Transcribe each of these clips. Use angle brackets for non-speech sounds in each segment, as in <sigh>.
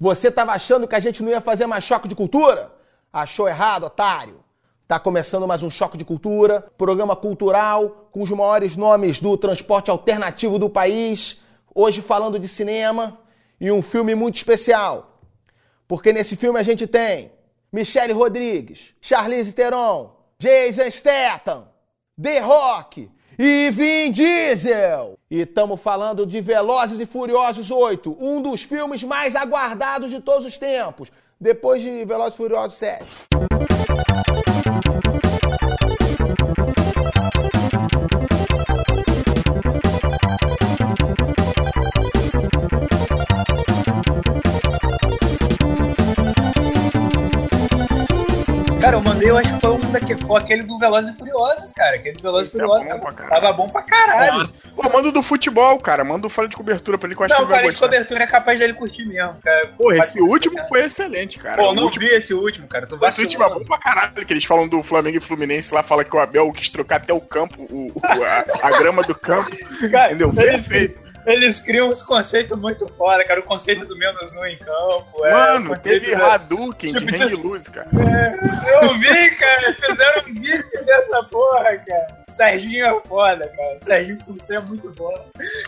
Você tava achando que a gente não ia fazer mais choque de cultura? Achou errado, otário. Tá começando mais um Choque de Cultura, programa cultural com os maiores nomes do transporte alternativo do país. Hoje falando de cinema e um filme muito especial. Porque nesse filme a gente tem Michelle Rodrigues, Charlize Theron, Jason Statham, The Rock e Vin Diesel. E estamos falando de Velozes e Furiosos 8, um dos filmes mais aguardados de todos os tempos, depois de Velozes e Furiosos 7. Cara, eu mandei, eu acho que foi um daqui, foi aquele do Velozes e Furiosos, cara. Aquele do Velozes e é Furiosos bom tava, tava bom pra caralho. Pô, manda o do futebol, cara. Manda o fora de cobertura pra ele que eu acho que Não, ele vai falei de gostar. cobertura é capaz dele curtir mesmo, cara. Pô, esse último foi excelente, cara. Pô, não último, vi esse último, cara. Tu esse último é bom pra caralho, que eles falam do Flamengo e Fluminense lá, fala que o Abel quis trocar até o campo, o, o- a, a grama do campo. Cara, Entendeu? eles, Perfeito. Eles criam uns conceitos muito foda, cara. O conceito do menos um em campo. é, Mano, conceito teve da- Hadouken tipo de de- Randy Luz, cara. Eu vi, cara. Fizeram um gif dessa porra, cara. Serginho é foda, cara. Serginho por ser é muito bom.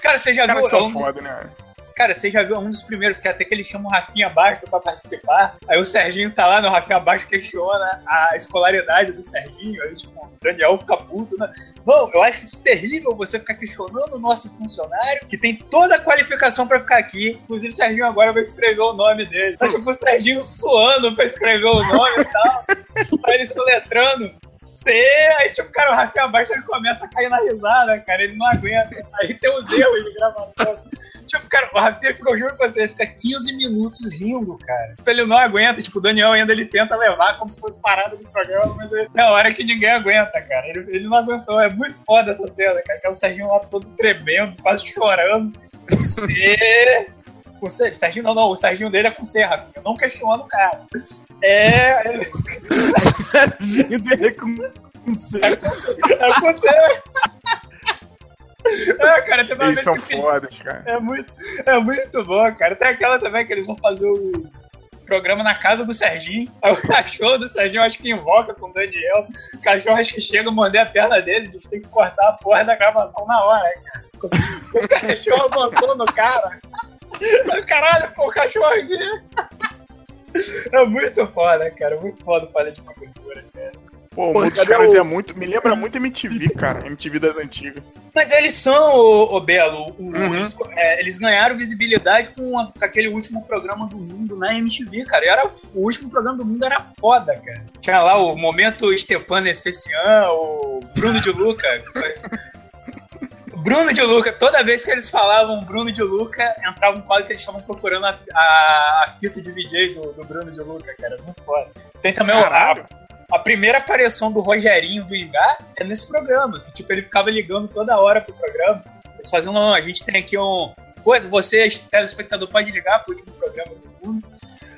Cara, você já viu. são um- foda, né? Cara, você já viu um dos primeiros que até que ele chama o Rafinha Baixo pra participar. Aí o Serginho tá lá no Rafinha Baixo questiona a escolaridade do Serginho. Aí, tipo, o Daniel fica puto, né? Não, eu acho isso terrível você ficar questionando o nosso funcionário, que tem toda a qualificação pra ficar aqui. Inclusive, o Serginho agora vai escrever o nome dele. Tá, tipo, o Serginho suando pra escrever o nome e tal. <laughs> Aí ele soletrando. C, aí tipo, cara, o Rafinha Baixo ele começa a cair na risada, cara, ele não aguenta. Aí tem os erros de gravação. Tipo, cara, o Rafinha fica, eu juro pra você, fica 15 minutos rindo, cara. Ele não aguenta, tipo, o Daniel ainda ele tenta levar como se fosse parada do programa, mas é a hora que ninguém aguenta, cara. Ele, ele não aguentou, é muito foda essa cena, cara. Que é o Serginho lá todo tremendo, quase chorando. C. O Ser- Serginho, não, não, o Serginho dele é com C, Rafinha. Eu não questiono o cara. É. ele- <laughs> dele com, com C. É com C. É, <laughs> cara, teve uma Eles vez são que fodas, cara. É muito, é muito bom, cara. Tem aquela também que eles vão fazer o programa na casa do Serginho. Aí <laughs> o cachorro do Serginho acho que invoca com o Daniel. O cachorro acho que chega a morder a perna dele. Eles têm que cortar a porra da gravação na hora, cara. <laughs> O cachorro avançou no cara. Caralho, pô, o cachorro aqui. É muito foda, cara. Muito foda o palha de cobertura, cara. Pô, Pô, cadê caras o- é muito. Me lembra muito MTV, cara. MTV das antigas. Mas eles são, ô, ô Belo, o- Uhum. eles, é, eles ganharam visibilidade com, a- com aquele último programa do mundo na MTV, cara. E era, o último programa do mundo era foda, cara. Tinha lá o momento Stepan Essessian, o Bruno de Luca. <laughs> Bruno de Luca, toda vez que eles falavam Bruno de Luca, entrava um quadro que eles estavam procurando a, a- a fita de VJ do, do Bruno de Luca, cara. Muito foda. Tem também o, Caralho. A primeira aparição do Rogerinho do Ingá é nesse programa. Que, tipo, ele ficava ligando toda hora pro programa. Eles faziam, não, a gente tem aqui um. Coisa, você, telespectador, pode ligar pro último programa do mundo.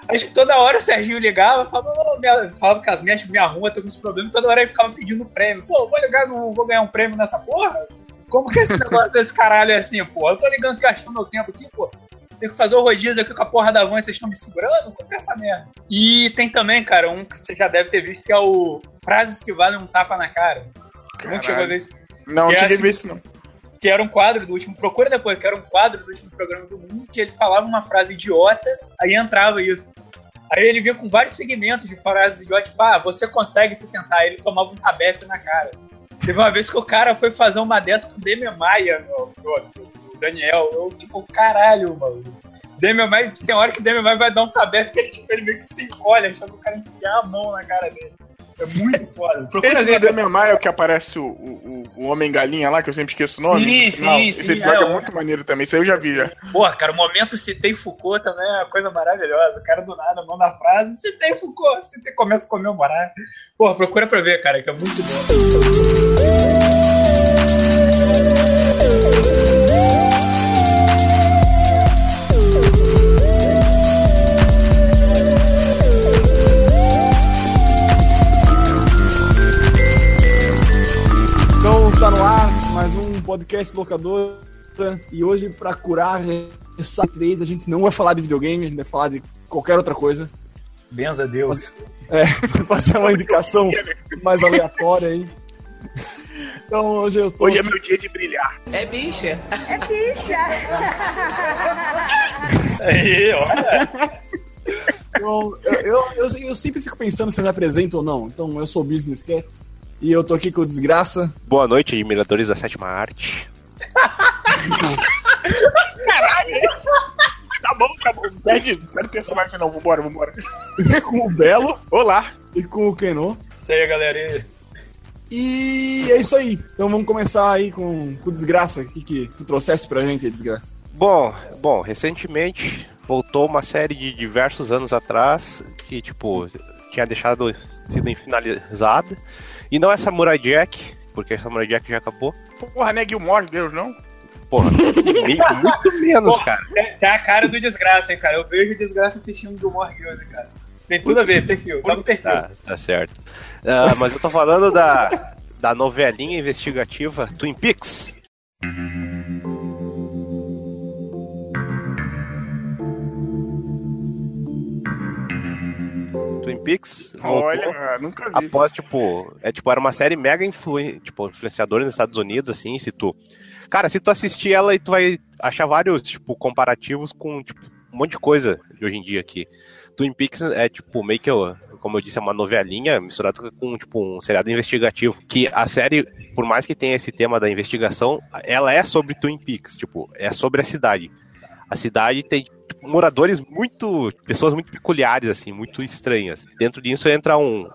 Aí, tipo, toda hora o Serginho ligava, falava, minha, falava que as minhas minha rua tem alguns problemas, toda hora ele ficava pedindo prêmio. Pô, vou ligar, não vou ganhar um prêmio nessa porra? Como que esse <laughs> negócio desse caralho é assim, pô? Eu tô ligando gastando meu tempo aqui, pô. Tem que fazer o rodízio aqui com a porra da van e vocês estão me segurando? Como que é essa merda? E tem também, cara, um que você já deve ter visto, que é o Frases que Valem um Tapa na Cara. Você não Caralho. chegou a ver isso? Não, Que é cheguei a assim- ver isso não. Que era um quadro do último. Procura depois, que era um quadro do último programa do mundo, que ele falava uma frase idiota, aí entrava isso. Aí ele vinha com vários segmentos de frases idiotas, tipo, ah, você consegue se tentar. Aí ele tomava um tabefe na cara. Teve uma vez que o cara foi fazer uma dessa com o Demi Maia, no- no Daniel. Eu, tipo, caralho, mano. Demi Maia, tem hora que o Demi Maia vai dar um tabefe que ele, tipo, ele meio que se encolhe, achando que o cara enfiar a mão na cara dele. É muito foda. <laughs> Procura Esse do Demi Maia é o que aparece o, o, o Homem-Galinha lá, que eu sempre esqueço o nome. Sim, no final. sim, Esse sim, episódio é, é, muito maneiro também. Isso aí eu já vi já. Porra, cara, o momento citei Foucault também é uma coisa maravilhosa. O cara do nada manda a frase, citei Foucault, citei, começa a comemorar. Porra, procura pra ver, cara, que é muito bom. Podcast locadora e hoje pra curar essa 3 a gente não vai falar de videogame, a gente vai falar de qualquer outra coisa. Benza a Deus. É, <laughs> fazer uma indicação mais aleatória aí. Então hoje eu tô. Hoje é meu dia de brilhar. É bicha. Aí, <laughs> olha. Então, eu, eu, eu, eu sempre fico pensando se eu me apresento ou não. Então eu sou o Business Cat. E eu tô aqui com o Desgraça. Boa noite, admiradores da sétima arte. Tá bom, tá bom. Perde, perde personagem não, vambora, vambora. com o Belo Olá. e com o Keno. Isso aí, galera. E é isso aí. Então vamos começar aí com, com o Desgraça. O que, que tu trouxeste pra gente, Desgraça? Bom, bom, recentemente voltou uma série de diversos anos atrás que, tipo, tinha deixado sido finalizada. E não é Samurai Jack, porque Samurai Jack já acabou. Porra, né, Gilmore, Deus, não? Porra, muito menos, cara. É, é a cara do desgraça, hein, cara. Eu vejo o desgraça assistindo do Morre hoje, cara. Tem tudo a ver, perfil. Tá no perfil. Tá, tá certo. Ah, mas eu tô falando da, da novelinha investigativa Twin Peaks. Twin Peaks voltou Olha, nunca vi. após, tipo, é tipo, era uma série mega influen tipo, influenciadora nos Estados Unidos, assim, se tu. Cara, se tu assistir ela e tu vai achar vários, tipo, comparativos com, tipo, um monte de coisa de hoje em dia aqui. Twin Peaks é, tipo, meio que, eu- como eu disse, é uma novelinha misturada com, tipo, um seriado investigativo. Que a série, por mais que tenha esse tema da investigação, ela é sobre Twin Peaks, tipo, é sobre a cidade. A cidade tem moradores muito. pessoas muito peculiares, assim, muito estranhas. Dentro disso entra um,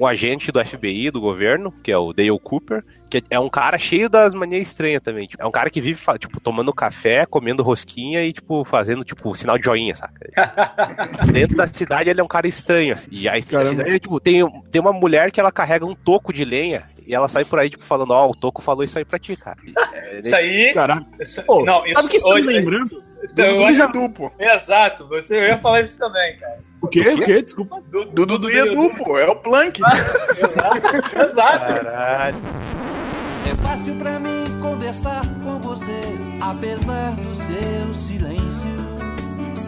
um agente do FBI, do governo, que é o Dale Cooper, que é um cara cheio das manias estranhas também. Tipo, é um cara que vive, tipo, tomando café, comendo rosquinha e, tipo, fazendo, tipo, sinal de joinha, saca? <laughs> Dentro da cidade ele é um cara estranho, assim. E aí, cidade, tipo, tem, tem uma mulher que ela carrega um toco de lenha e ela sai por aí, tipo, falando, ó, o toco falou isso aí pra ti, cara. É, Isso aí. Caraca. isso- Pô, não, sabe o que isso tá me lembrando? Então, Você já Edu, pô. Exato, você eu ia falar isso também, cara. O quê? O quê? Desculpa. Do, Do Dudu e Edu, pô. É o Plank. Exato, exato. Caralho. É fácil pra mim conversar com você, apesar do seu silêncio.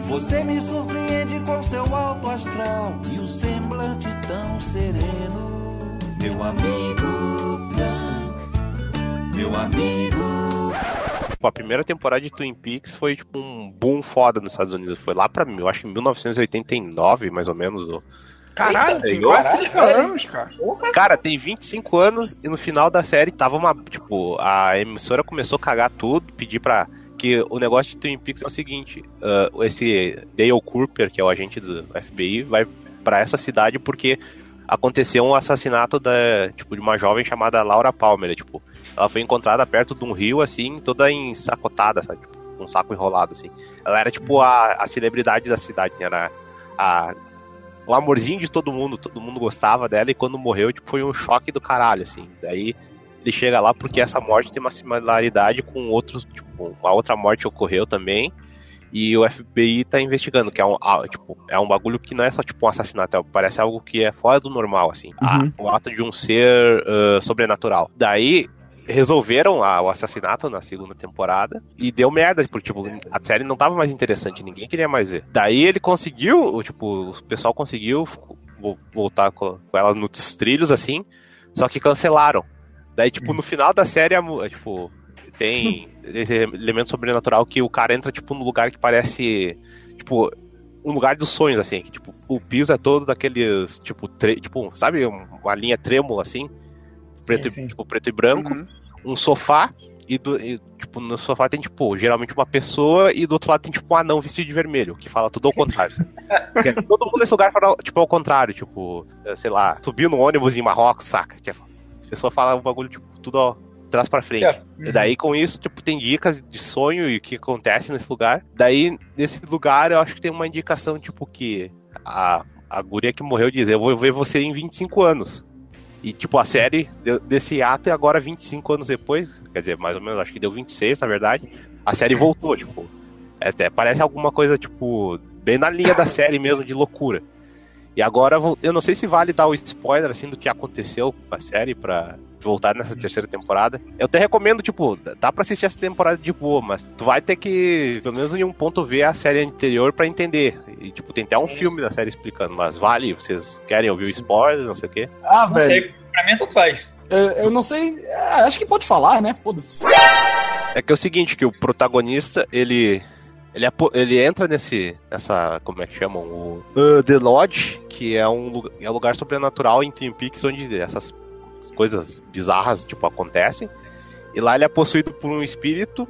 Você me surpreende com seu alto astral e o semblante tão sereno. Meu amigo Blanc, meu amigo. Tipo, a primeira temporada de Twin Peaks foi, tipo, um boom foda nos Estados Unidos. Foi lá pra, eu acho que 1989, mais ou menos. o- Caralho, tem quase caralho, 30 anos, cara. Cara, tem 25 anos e no final da série tava uma. Tipo, a emissora começou a cagar tudo, pedir pra. Que o negócio de Twin Peaks é o seguinte: ah, esse Dale Cooper, que é o agente do FBI, vai pra essa cidade porque aconteceu um assassinato da, tipo, de uma jovem chamada Laura Palmer. Tipo, ela foi encontrada perto de um rio, assim, toda ensacotada, sabe? Tipo, um saco enrolado, assim. Ela era, tipo, a, a celebridade da cidade, assim, era a, o amorzinho de todo mundo, todo mundo gostava dela, e quando morreu, tipo, foi um choque do caralho, assim. Daí ele chega lá porque essa morte tem uma similaridade com outros, tipo, uma outra morte ocorreu também. E o FBI tá investigando, que é um, ah, tipo, é um bagulho que não é só tipo um assassinato, é- parece algo que é fora do normal, assim. Uhum. o ato de um ser ah, sobrenatural. Daí resolveram o assassinato na segunda temporada e deu merda, porque tipo, a série não tava mais interessante, ninguém queria mais ver. Daí ele conseguiu, o, tipo, o pessoal conseguiu vo- voltar com, ela nos trilhos assim, só que cancelaram. Daí, tipo, no final da série, a mu- tipo, tem <laughs> esse elemento sobrenatural que o cara entra, tipo, num lugar que parece, tipo, um lugar dos sonhos, assim, que, tipo, o piso é todo daqueles, tipo, tipo sabe, uma linha trêmula, assim, preto, e- sim. tipo, preto e branco, Uhum. Um sofá, e, do, e, tipo, no sofá tem, tipo, geralmente uma pessoa, e do outro lado tem, tipo, um anão vestido de vermelho, que fala tudo ao contrário. <laughs> É- todo mundo nesse lugar fala, tipo, ao contrário, tipo, eh, sei lá, subiu no ônibus em Marrocos, saca? Que a pessoa fala um bagulho, tipo, tudo ó, trás pra frente. Certo. E daí, com isso, tipo, tem dicas de sonho e o que acontece nesse lugar. Daí, nesse lugar, eu acho que tem uma indicação, tipo, que a, a guria que morreu diz, eu vou ver você em 25 anos. E, tipo, a série desse ato e agora, 25 anos depois, quer dizer, mais ou menos, acho que deu 26, na verdade, a série voltou, tipo. Até parece alguma coisa, tipo, bem na linha da série mesmo, de loucura. E agora, eu não sei se vale dar o spoiler, assim, do que aconteceu com a série pra voltar nessa terceira temporada. Eu até recomendo, tipo, dá pra assistir essa temporada de boa, mas tu vai ter que, pelo menos em um ponto, ver a série anterior pra entender. E, tipo, tem até um Sim, filme da série explicando, mas vale, vocês querem ouvir o spoiler, não sei o quê. Ah, Não velho. sei, pra mim tanto faz. Eu, eu não sei. é, acho que pode falar, né? Foda-se. É que é o seguinte, que o protagonista, ele. Ele, ele entra nesse. nessa. como é que chamam? O. uh, The Lodge, que é um, é um lugar sobrenatural em Twin Peaks onde essas coisas bizarras, tipo, acontecem. E lá ele é possuído por um espírito.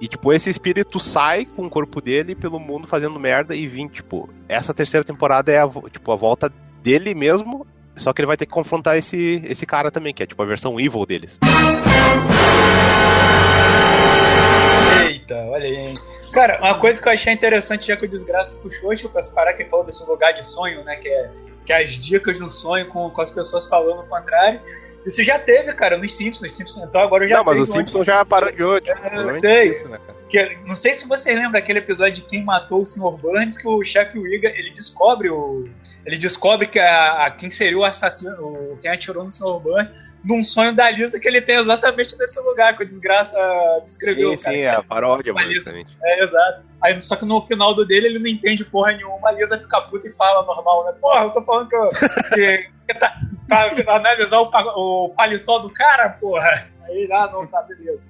E, tipo, esse espírito sai com o corpo dele pelo mundo fazendo merda e vem, tipo, essa terceira temporada é a, tipo, a volta dele mesmo. Só que ele vai ter que confrontar esse, esse cara também, que é tipo a versão evil deles. Eita, olha aí, hein? Cara, uma coisa que eu achei interessante, já que o Desgraça puxou, tipo, essa parada que falou desse lugar de sonho, né? Que é, que é as dicas no sonho com, com as pessoas falando o contrário. Isso já teve, cara, nos Simpsons. Simpsons então agora eu já não, sei. mas o de onde- Simpson já parou de hoje. eu sei. Que, não sei se vocês lembram daquele episódio de quem matou o Sr. Burns, que o chefe Wiga, ele descobre o. Ele descobre que a, a- quem seria o assassino, o, quem atirou no Sr. Burns, num sonho da Lisa que ele tem exatamente nesse lugar que o desgraça descreveu. Sim, cara. sim, é a paródia, basicamente. É, exato. Aí, só que no final do dele ele não entende porra nenhuma, a Lisa fica puta e fala normal, né? Porra, eu tô falando que, eu, que, que tá, pra analisar o, o paletó do cara, porra. Aí, ah, não, tá, beleza.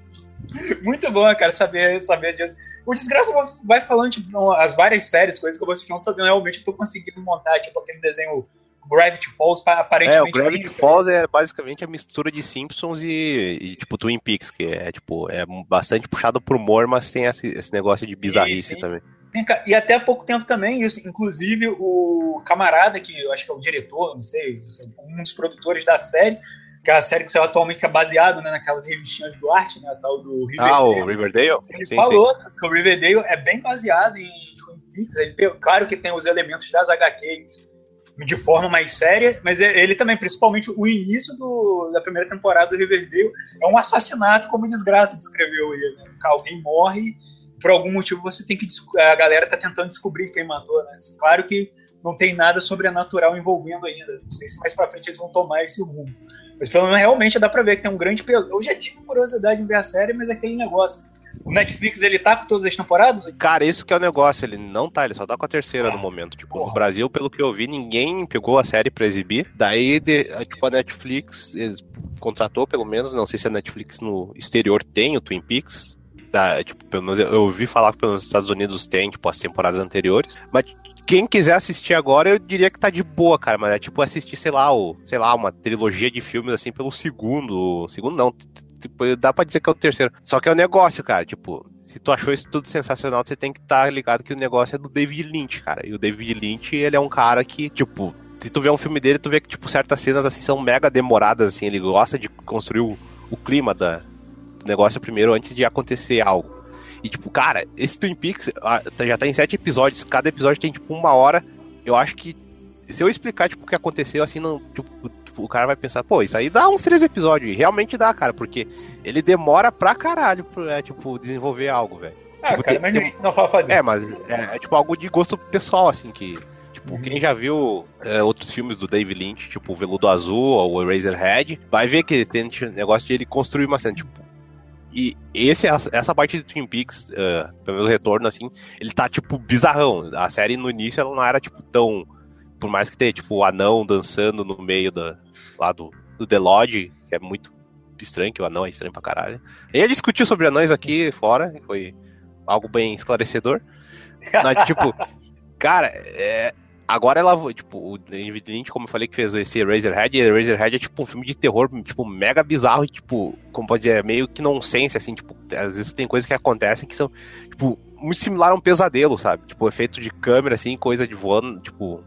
<laughs> Muito bom, cara, saber, saber disso. O Desgraça vai falando, tipo, as várias séries, coisas que eu vou assistir, não tô, realmente tô conseguindo montar, tipo, aquele desenho Gravity Falls, pa- É, aparentemente... o Gravity bem- Falls é basicamente a mistura de Simpsons e, e, tipo Twin Peaks, que é tipo é bastante puxado pro humor, mas tem esse, esse negócio de bizarrice também. E até há pouco tempo também, isso, inclusive o camarada, que eu acho que é o diretor, não sei, um dos produtores da série, que é a série que saiu atualmente, que é baseado né, naquelas revistinhas do arte, né, a tal do Riverdale. Ah, o Riverdale? Ele Sim, falou que o Riverdale é bem baseado em Twin Peaks. Ele, claro que tem os elementos das HQs de forma mais séria, mas é, ele também, principalmente o início do- da primeira temporada do Riverdale, é um assassinato como desgraça descreveu ele. Né? Alguém morre, por algum motivo você tem que a galera tá tentando descobrir quem matou, né? Claro que não tem nada sobrenatural envolvendo ainda. Não sei se mais pra frente eles vão tomar esse rumo. Mas pelo menos realmente dá pra ver que tem um grande peso. Eu já tive curiosidade em ver a série, mas é aquele negócio. O Netflix ele tá com todas as temporadas? Cara, isso que é o negócio, ele não tá, ele só tá com a terceira no momento. Tipo, Porra. no Brasil, pelo que eu vi, ninguém pegou a série pra exibir. Daí, de- tipo, a Netflix contratou, pelo menos, não sei se a Netflix no exterior tem o Twin Peaks. Da, tipo, pelo menos eu eu ouvi falar que pelos Estados Unidos tem, tipo, as temporadas anteriores. Mas quem quiser assistir agora, eu diria que tá de boa, cara. Mas é tipo assistir, sei lá, o, sei lá, uma trilogia de filmes assim pelo segundo. Segundo não. Tipo, dá pra dizer que é o terceiro. Só que é o negócio, cara. Tipo, se tu achou isso tudo sensacional, você tem que estar ligado que o negócio é do David Lynch, cara. E o David Lynch, ele é um cara que, tipo, se tu vê um filme dele, tu vê que, tipo, certas cenas assim são mega demoradas, assim. Ele gosta de construir o, o clima da, do negócio primeiro antes de acontecer algo. E, tipo, cara, esse Twin Peaks ah, tá- já tá em sete episódios, cada episódio tem, tipo, uma hora. Eu acho que se eu explicar, tipo, o que aconteceu, assim, não, tipo, tipo, o cara vai pensar, pô, isso aí dá uns três episódios. E realmente dá, cara, porque ele demora pra caralho pra, é, tipo, desenvolver algo, velho. Ah, Tipo, cara, tem- mas tem- não, fala, fala. É, mas é, é, tipo algo de gosto pessoal, assim, que. Tipo, Uhum. quem já viu é, outros filmes do David Lynch, tipo o Veludo Azul ou Eraserhead, vai ver que ele tem esse negócio de ele construir uma cena, tipo. E esse, essa parte de Twin Peaks, é, pelo menos o retorno, assim, ele tá, tipo, bizarrão. A série no início ela não era, tipo, tão. Por mais que tenha, tipo, o anão dançando no meio da, lá do, do The Lodge, que é muito estranho, que o anão é estranho pra caralho. A gente discutiu sobre anões aqui fora, foi algo bem esclarecedor. Mas, tipo, <laughs> cara, é, agora ela, tipo, o David Lynch, como eu falei, que fez esse Eraserhead, e Eraserhead é tipo um filme de terror, tipo, mega bizarro e, tipo, como pode dizer, meio que nonsense, assim, tipo, às vezes tem coisas que acontecem que são, tipo, muito similar a um pesadelo, sabe? Tipo, efeito de câmera, assim, coisa de voando, tipo,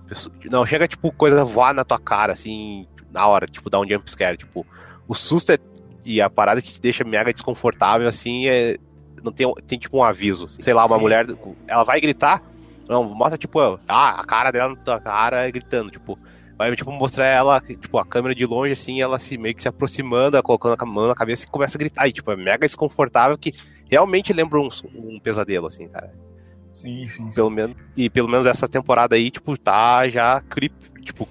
não, chega, tipo, coisa voar na tua cara, assim, na hora, tipo, dar um jump scare, tipo, o susto é, e a parada que te deixa mega desconfortável, assim, é, não tem, tem tipo um aviso, assim. sei lá, uma Sim, mulher, ela vai gritar, não, mostra, tipo, ah, a cara dela na tua cara gritando, tipo, vai, tipo, mostrar ela, tipo, a câmera de longe, assim, ela se meio que se aproximando, colocando a mão na cabeça e começa a gritar, e, tipo, é mega desconfortável, que realmente lembra um, um pesadelo, assim, cara. Sim, sim, sim. Pelo menos, e pelo menos essa temporada aí, tipo, tá já creep, tipo,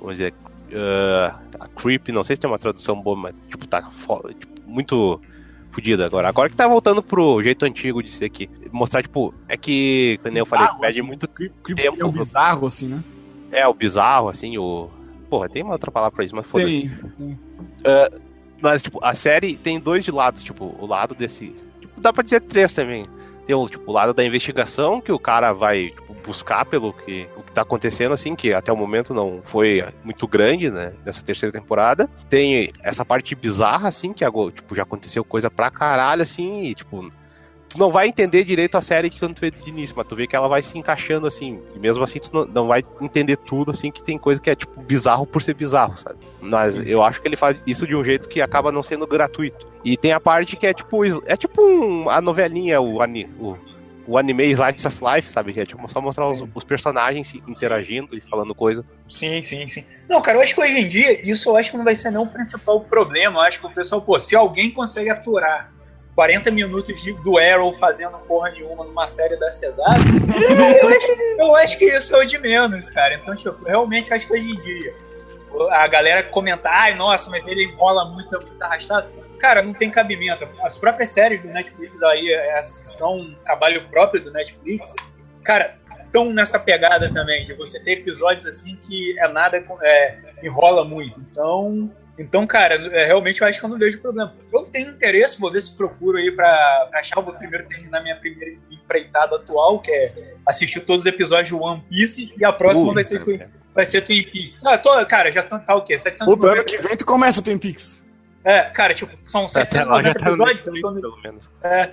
vamos dizer, uh, a creep, não sei se tem uma tradução boa, mas, tipo, tá tipo, muito fodida agora. Agora que tá voltando pro jeito antigo de ser aqui. Mostrar, tipo, é que, como eu falei, pede assim, muito Creep tempo é pro- bizarro, assim, né? É, o bizarro, assim, o. Porra, tem uma outra palavra pra isso, mas foda-se. Tem. Mas, tipo, a série tem dois lados, tipo, o lado desse. Tipo, dá pra dizer três também. Tem o, tipo, o lado da investigação, que o cara vai tipo, buscar pelo que, o que tá acontecendo, assim, que até o momento não foi muito grande, né? Nessa terceira temporada. Tem essa parte bizarra, assim, que tipo, já aconteceu coisa pra caralho, assim, e, tipo. Tu não vai entender direito a série que quando tu vê de início, mas tu vê que ela vai se encaixando assim. E mesmo assim, tu não, não vai entender tudo, assim, que tem coisa que é, tipo, bizarro por ser bizarro, sabe? Mas eu acho que ele faz isso de um jeito que acaba não sendo gratuito. E tem a parte que é tipo. É tipo um, a novelinha, o, o, o anime Slice of Life, sabe? Que é tipo só mostrar os, os personagens interagindo e falando coisa. Sim, sim, sim. Não, cara, eu acho que hoje em dia isso eu acho que não vai ser não o principal problema. Eu acho que o pessoal, pô, se alguém consegue aturar 40 minutos de- do Arrow fazendo porra nenhuma numa série da CW, eu, acho, eu acho que isso é o de menos, cara. Então, tipo, realmente acho que hoje em dia a galera comentar, ai, nossa, mas ele enrola muito, é muito arrastado. Cara, não tem cabimento. As próprias séries do Netflix aí, essas que são um trabalho próprio do Netflix, cara, estão nessa pegada também, de você ter episódios assim que é nada, é, enrola muito. Então, então cara, é, realmente eu acho que eu não vejo problema. Eu tenho interesse, vou ver se procuro aí pra, pra achar, eu vou primeiro terminar minha primeira empreitada atual, que é assistir todos os episódios de One Piece, e a próxima Ui, vai ser. Twin, vai ser Twin Peaks. Ah, tô, cara, já estão, tá o quê? Puta, ano 790 que vem tu começa o Twin Peaks. É, cara, tipo, são Até lá já 790 tá no episódios. eu Netflix, tô no- pelo menos. é.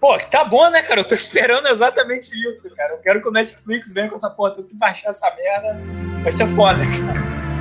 Pô, tá bom, né, cara? Eu tô <laughs> esperando exatamente isso, cara. Eu quero que o Netflix venha com essa porra, tenho que baixar essa merda. Vai ser foda, cara.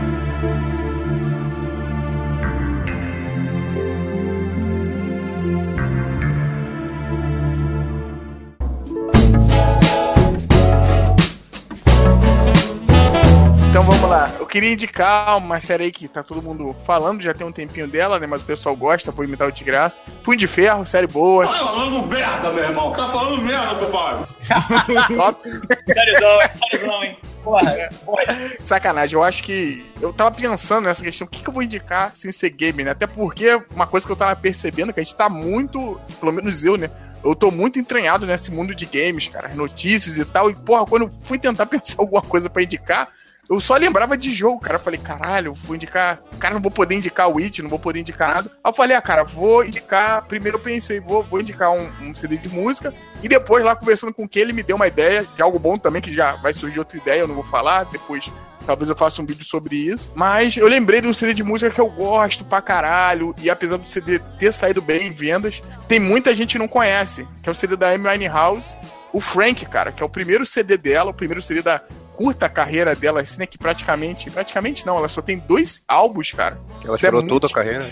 Vamos lá. Eu queria indicar uma série aí que tá todo mundo falando, já tem um tempinho dela, né? Mas o pessoal gosta, vou imitar o de graça. Punho de Ferro, série boa. Tá falando merda, meu irmão. Tá falando merda, compadre. <laughs> top. Sériozão, hein? Sériozão, hein? Porra, porra. Sacanagem, eu acho que. Eu tava pensando nessa questão, o que, que eu vou indicar sem ser game, né? Até porque uma coisa que eu tava percebendo é que a gente tá muito, pelo menos eu, né? Eu tô muito entranhado nesse mundo de games, cara, as notícias e tal. E, porra, quando eu fui tentar <laughs> pensar alguma coisa pra indicar, eu só lembrava de jogo, cara. Eu falei, caralho, vou indicar. Cara, não vou poder indicar o It, não vou poder indicar nada. Aí eu falei, ah, cara, vou indicar. Primeiro eu pensei, vou, vou indicar um, um CD de música. E depois, lá conversando com quem ele me deu uma ideia de algo bom também, que já vai surgir outra ideia, eu não vou falar. Depois Talvez eu faça um vídeo sobre isso. Mas eu lembrei de um CD de música que eu gosto pra caralho. E apesar do CD ter saído bem em vendas, tem muita gente que não conhece. Que é o CD da Amy Winehouse. O Frank, cara, que é o primeiro CD dela, o primeiro CD da curta carreira dela, assim, né? Que praticamente. Praticamente não, ela só tem dois álbuns, cara. Ela Isso é tirou muito- tudo a carreira.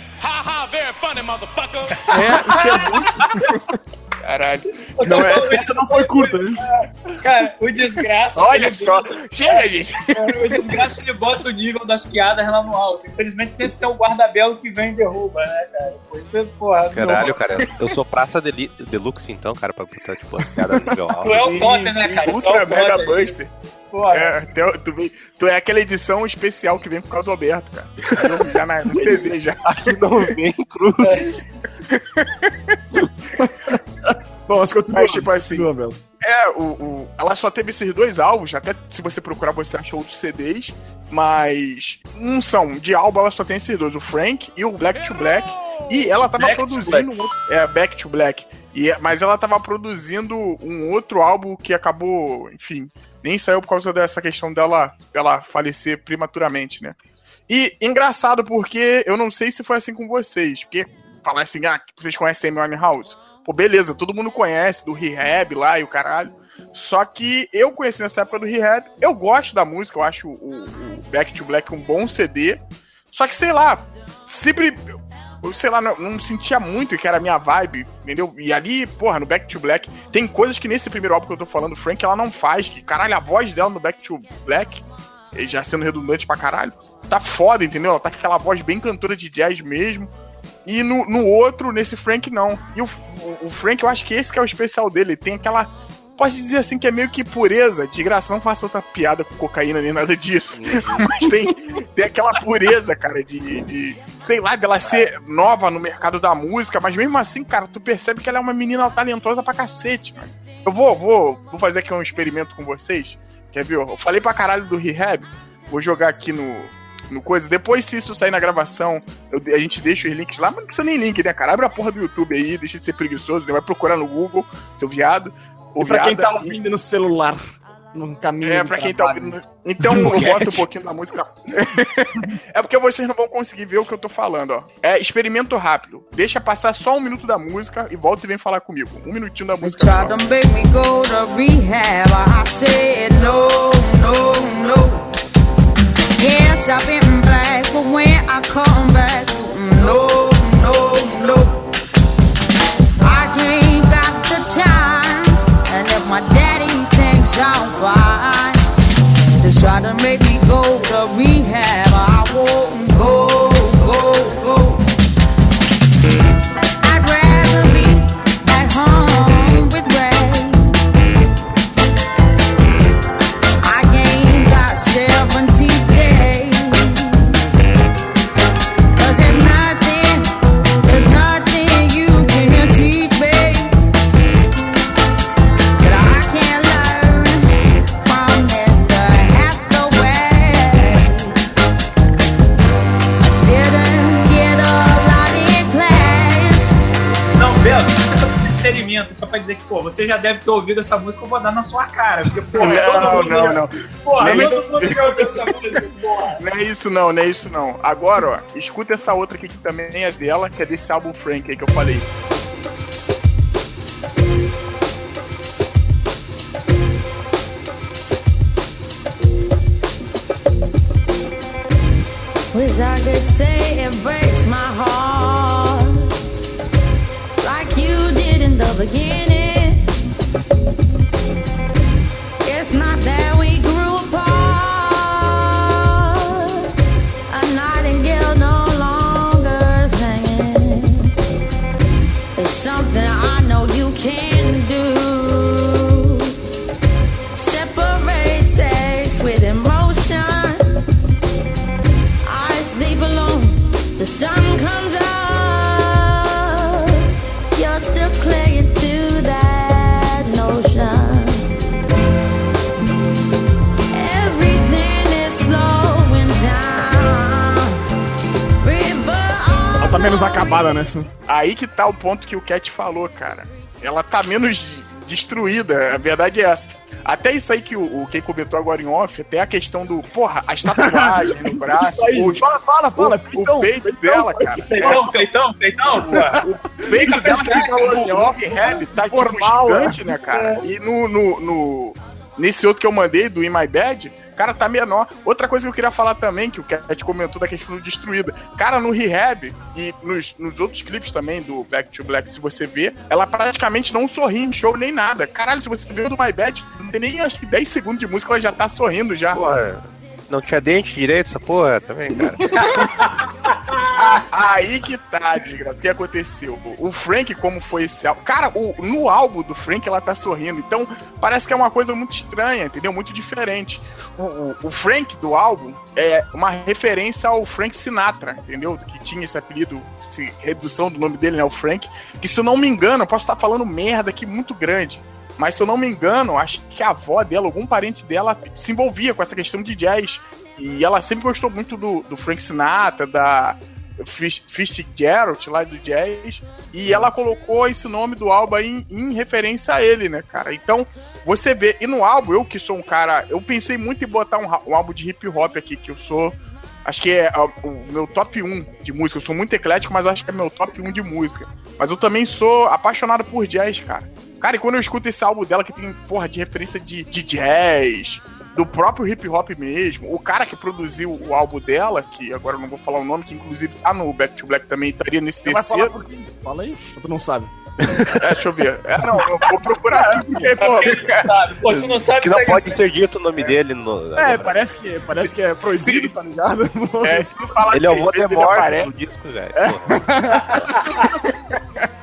É, isso é muito. <laughs> Caralho. Não, essa, essa não foi curta, né? Cara, o desgraça. Olha só. bota- Chega, gente. O desgraça ele bota o nível das piadas lá no alto. Infelizmente sempre tem o guarda-belo que vem e derruba, né, cara? Foi, porra. Caralho, não- cara, eu- sou praça deli- deluxe então, cara, pra botar, tipo, as piadas no nível alto. Tu é o Totem, né, cara? É Ultra o Mega. Buster. Porra. É, tu, tu, vem- tu é aquela edição especial que vem por causa do Alberto, cara. Já na, no CD já. Aqui <laughs> não vem cruz. <laughs> Bom, mas continua. Mas, tipo assim, Continua. É, o, o- ela só teve esses dois álbuns, até se você procurar você acha outros CDs, mas não são. De álbum ela só tem esses dois, o Frank e o Black to Black. E ela tava Back produzindo um outro, é, Back to Black. E, mas ela tava produzindo um outro álbum que acabou, enfim, nem saiu por causa dessa questão dela, dela falecer prematuramente, né? E engraçado porque eu não sei se foi assim com vocês, porque falar assim, ah, vocês conhecem Amy House? Pô, beleza, todo mundo conhece do Rehab lá e o caralho. Só que eu conheci nessa época do Rehab, eu gosto da música, eu acho o, o Back to Black um bom CD. Só que sei lá, sempre. Sei lá, não, não sentia muito que era a minha vibe, entendeu? E ali, porra, no Back to Black, tem coisas que nesse primeiro álbum que eu tô falando, Frank, ela não faz. Que caralho, a voz dela no Back to Black, eh, já sendo redundante pra caralho, tá foda, entendeu? Ela tá com aquela voz bem cantora de jazz mesmo. E no, no outro, nesse Frank, não. E o, o, o Frank, eu acho que esse que é o especial dele. Ele tem aquela posso dizer assim que é meio que pureza. De graça, não faço outra piada com cocaína nem nada disso. <laughs> Mas tem, tem aquela pureza, cara, de, de. Sei lá, dela ser nova no mercado da música, mas mesmo assim, cara, tu percebe que ela é uma menina talentosa pra cacete, mano. Eu vou, vou, vou fazer aqui um experimento com vocês. Quer ver? Eu falei pra caralho do Rehab. Vou jogar aqui no, no coisa. Depois, se isso sair na gravação, eu- a gente deixa os links lá, mas não precisa nem link, né, cara? Abre a porra do YouTube aí, deixa de ser preguiçoso, né? vai procurar no Google, seu viado. E pra quem tá ouvindo no celular, no caminho. É, pra quem tá trabalho. ouvindo. Então <laughs> eu boto um pouquinho da música. <laughs> é porque vocês não vão conseguir ver o que eu tô falando, ó. É experimento rápido. Deixa passar só um minuto da música e volta e vem falar comigo. Um minutinho da música. Yes, I've been black, but when I come back, no, no, I'm fine, they try to make me go to rehab. Que, pô, você já deve ter ouvido essa música, eu vou dar na sua cara. Porque, pô, Não, todo mundo não, já- não. Porra, Nem todo mundo já ouviu essa música, porra. <laughs> Não é isso não, não é isso não. Agora, ó, escuta essa outra aqui que também é dela, que é desse álbum Frank aí que eu falei. Wish I could say it breaks my heart like you did in the beginning. Nessa. Aí que tá o ponto que o Cat falou, cara. Ela tá menos destruída, a verdade é essa. Até isso aí que o, o quem comentou agora em off, até a questão do, porra, as tatuagens no <laughs> braço, os- fala, fala, fala. o, peitão, o peito peitão. dela, cara. Peitão, peitão, peitão, porra. O peito dela que falou em off, rap, tá tipo Formal, gigante, né, cara? E no, no, no- Nesse outro que eu mandei, do In My Bad, cara, tá menor. Outra coisa que eu queria falar também, que o Cat comentou da questão do Destruída. Cara, no Rehab e nos, nos outros clipes também do Back to Black, se você ver, ela praticamente não sorri em show nem nada. Caralho, se você ver o do My Bad, não tem nem acho que 10 segundos de música, ela já tá sorrindo já. Porra, não tinha dente direito essa porra também, cara. <laughs> Aí que tá, desgraça. O que aconteceu? O Frank, como foi esse álbum? Cara, o- no álbum do Frank ela tá sorrindo. Então, parece que é uma coisa muito estranha, entendeu? Muito diferente. O, o- o Frank do álbum é uma referência ao Frank Sinatra, entendeu? Que tinha esse apelido, redução do nome dele, né? O Frank. Que se eu não me engano, eu posso estar falando merda aqui muito grande. Mas se eu não me engano, acho que a avó dela, algum parente dela, se envolvia com essa questão de jazz. E ela sempre gostou muito do, do Frank Sinatra, da Fish- Fitzgerald lá do jazz. E ela colocou esse nome do álbum aí em, em referência a ele, né, cara? Então, você vê. E no álbum, eu que sou um cara. Eu pensei muito em botar um, um álbum de hip hop aqui, que eu sou. Acho que é o meu top 1 de música. Eu sou muito eclético, mas acho que é meu top 1 de música. Mas eu também sou apaixonado por jazz, cara. Cara, e quando eu escuto esse álbum dela que tem, porra, de referência de, de jazz, do próprio hip hop mesmo, o cara que produziu o álbum dela, que agora eu não vou falar o nome, que inclusive tá no Back to Black também, estaria nesse Você vai falar terceiro. por quem? Fala aí, ou tu não sabe. É, deixa eu ver. É, não, eu vou procurar <laughs> aqui, porque, pô, Sabe? Pô, se não sabe, Que não pode ser dito o nome dele no. É, parece que, parece que é proibido, tá ligado? <laughs> é, se não falar Ele é o Voldemort do disco, velho. Porra. <laughs>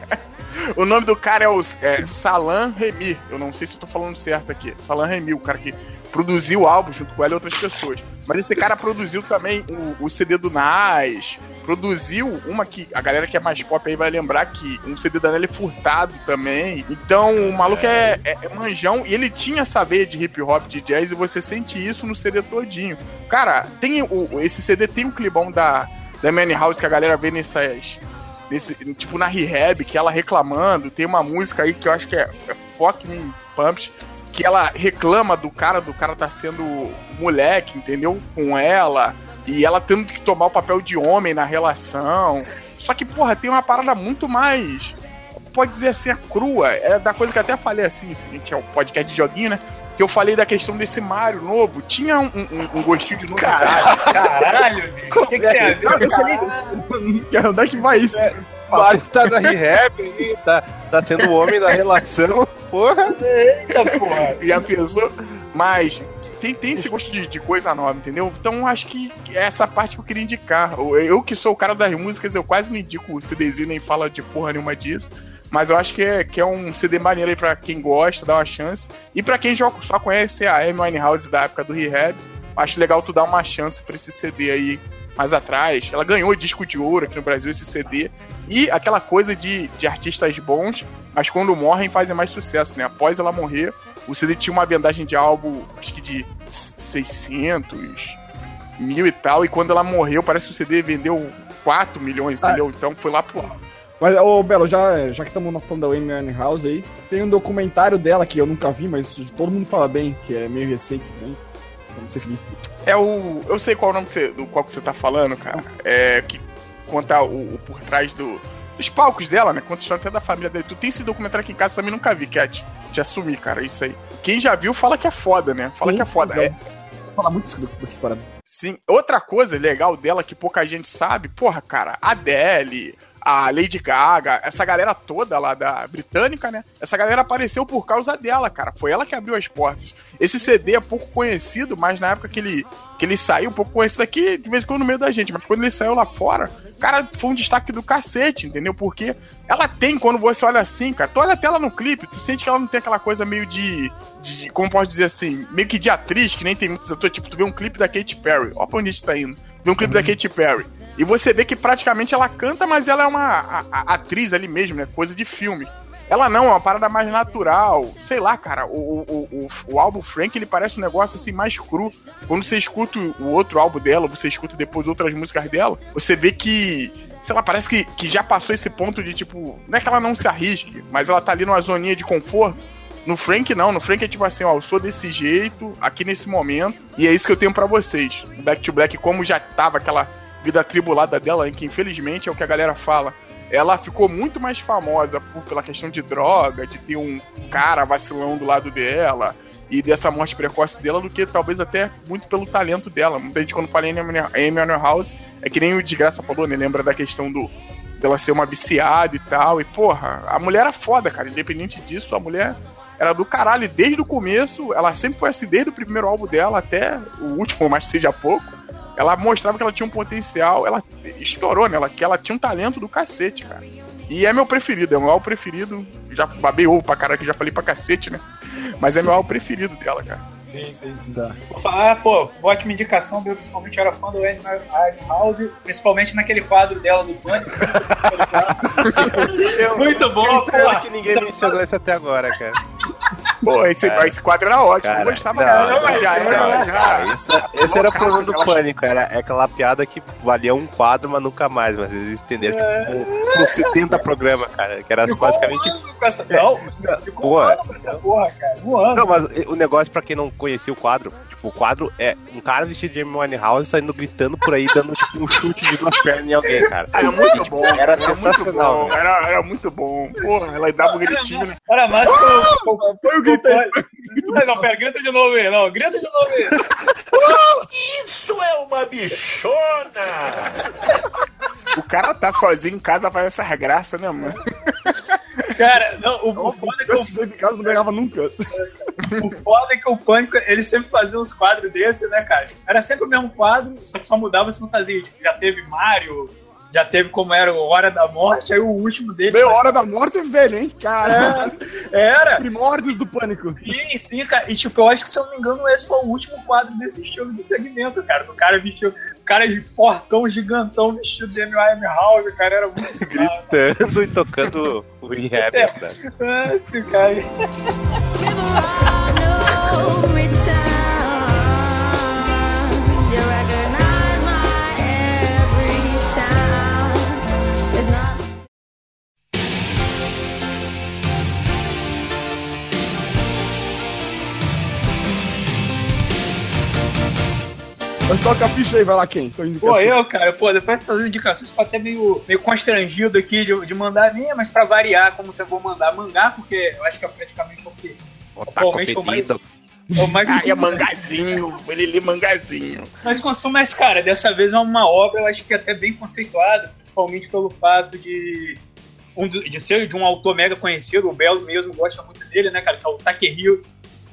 O nome do cara é o é, Salan Remy. Eu não sei se eu tô falando certo aqui. Salan Remy, o cara que produziu o álbum junto com ela e outras pessoas. Mas esse cara produziu também o, o CD do Nas, produziu uma que a galera que é mais pop aí vai lembrar que um CD da Nelly furtado também. Então o maluco é, é, é manjão e ele tinha essa veia de hip hop, de jazz e você sente isso no CD todinho. Cara, tem o, esse CD tem um clibão da, da Manny House que a galera vê nessas. Nesse, tipo na rehab, que ela reclamando, tem uma música aí que eu acho que é, é Fucking Pumps, que ela reclama do cara, do cara tá sendo moleque, entendeu? Com ela, e ela tendo que tomar o papel de homem na relação. Só que, porra, tem uma parada muito mais. Pode dizer assim, a crua. É da coisa que eu até falei assim, seguinte, é o podcast de joguinho, né? Que eu falei da questão desse Mario novo. Tinha um, um, um gostinho de novidade. Caralho, <laughs> bicho. O que, que tem a ver? Cara, Onde é que vai isso? O Mario tá na rehab aí, tá, tá sendo o homem da relação. Porra. Eita, porra. <laughs> Já pensou? Mas tem, tem esse gosto de, de coisa nova, entendeu? Então acho que é essa parte que eu queria indicar. Eu, eu que sou o cara das músicas, eu quase não indico o CDzinho nem fala de porra nenhuma disso. Mas eu acho que é, que é um CD maneiro aí pra quem gosta, dá uma chance. E pra quem já só conhece a Amy Winehouse da época do Rehab, acho legal tu dar uma chance pra esse CD aí mais atrás. Ela ganhou disco de ouro aqui no Brasil, esse CD. E aquela coisa de, de artistas bons, mas quando morrem fazem mais sucesso, né? Após ela morrer, o CD tinha uma vendagem de álbum, acho que de 600 mil e tal. E quando ela morreu, parece que o CD vendeu 4 milhões, Ah, entendeu? Então foi lá pro alto. Mas, ô Belo, já, já que estamos falando da Amy House aí, tem um documentário dela que eu nunca vi, mas todo mundo fala bem, que é meio recente também. Eu não sei se visto. É o. Eu sei qual é o nome que você, do qual que você tá falando, cara. É que conta o, o por trás do, dos palcos dela, né? Conta a história até da família dele. Tu tem esse documentário aqui em casa também nunca vi, Cat. Te assumir, cara, isso aí. Quem já viu fala que é foda, né? Fala Sim, que é foda. É, Fala muito dessas paradas. sim. Outra coisa legal dela que pouca gente sabe, porra, cara, a Adele, a Lady Gaga, essa galera toda lá da britânica, né? Essa galera apareceu por causa dela, cara. Foi ela que abriu as portas. Esse CD é pouco conhecido, mas na época que ele, que ele saiu, um pouco conhecido aqui, de vez em quando no meio da gente, mas quando ele saiu lá fora, cara, foi um destaque do cacete, entendeu? Porque ela tem, quando você olha assim, cara, tu olha até ela no clipe, tu sente que ela não tem aquela coisa meio de. de como posso dizer assim, meio que de atriz, que nem tem muitos atores. Tipo, tu vê um clipe da Katy Perry, ó pra onde a gente tá indo. Vê um clipe da Katy Perry. E você vê que praticamente ela canta, mas ela é uma a- a- atriz ali mesmo, né? Coisa de filme. Ela não, é uma parada mais natural. Sei lá, cara, o, o, o, o álbum Frank, ele parece um negócio assim mais cru. Quando você escuta o outro álbum dela, você escuta depois outras músicas dela, você vê que, sei lá, parece que, que já passou esse ponto de tipo, não é que ela não se arrisque, mas ela tá ali numa zoninha de conforto. No Frank, não. No Frank é tipo assim, ó, eu sou desse jeito, aqui nesse momento, e é isso que eu tenho pra vocês. Back to Black, como já tava aquela vida atribulada dela, em que infelizmente é o que a galera fala, ela ficou muito mais famosa por, pela questão de droga, de ter um cara vacilão do lado dela e dessa morte precoce dela, do que talvez até muito pelo talento dela. Muita gente, quando fala em Amy House, é que nem o Desgraça falou, né? Lembra da questão do dela ser uma viciada e tal. E, porra, a mulher era foda, cara. Independente disso, a mulher era do caralho. E desde o começo, ela sempre foi assim, desde o primeiro álbum dela até o último, mas seja pouco. Ela mostrava que ela tinha um potencial, ela estourou nela, que ela tinha um talento do cacete, cara. E é meu preferido, é o meu álbum preferido. Já babei ovo pra caralho, que já falei pra cacete, né? Mas é meu álbum preferido dela, cara. Sim, sim, sim. Tá. Vou falar, pô, ótima indicação, eu principalmente era fã do Amy House, principalmente naquele quadro dela do Pânico. <laughs> Muito bom, pô. que ninguém mencionou isso até agora, cara. Pô, esse, Cara. esse quadro era ótimo, Cara, eu gostava não, não, mas já não, era, não, já. isso- Esse era o problema do pânico, era é aquela piada que valia um quadro, mas nunca mais, mas eles entenderam que com, com 70 programas, cara, que era Ficou basicamente. um com essa... Não, <laughs> ficou um essa porra, cara. Um ano. Não, mas o negócio, pra quem não conhecia o quadro, tipo, o quadro é um cara vestido de Amy Winehouse saindo gritando por aí, dando tipo um chute de duas pernas em alguém, cara. Era muito bom, Era muito sensacional, bom, né? Era, era muito bom. Porra, ela dava um gritinho, né? Era mais que o... o- Foi o grito aí. Não, não, pera, grita de novo aí, não, grita de novo aí. O cara tá sozinho em casa faz essas graças, né, mano? Cara, não, o, o foda é que jeito de casa não ganhava nunca. O foda é que o Pânico, ele sempre fazia uns quadros desses, né, cara? Era sempre o mesmo quadro, só que só mudava as fantasias. Tipo, já teve Mario, já teve como era o Hora da Morte, aí o último deles. Meu, Hora da Morte é velho, hein? Cara, Era. primórdios do pânico. Sim, sim, cara. E tipo, eu acho que se eu não me engano, esse foi o último quadro desse estilo de segmento, cara. Do cara vestido. O cara de fortão, gigantão, vestido de M.I.M. House, cara, era muito. <laughs> Gritando e tocando o rehab. É. né? Ah, esse cara. Ficha aí, vai lá quem? Pô, eu, cara, pô, depois de fazer indicações, tô até meio, meio constrangido aqui de, de mandar a minha, mas pra variar, como você vou mandar mangá, porque eu acho que é praticamente o que. Otaku Atualmente o mais. O mais Ah, é mangazinho, ele lê mangazinho. Mas consumo, mas, cara, dessa vez é uma obra, eu acho que até bem conceituada, principalmente pelo fato de, um do- de ser de um autor mega conhecido, o Belo mesmo gosta muito dele, né, cara, que é o Takehiro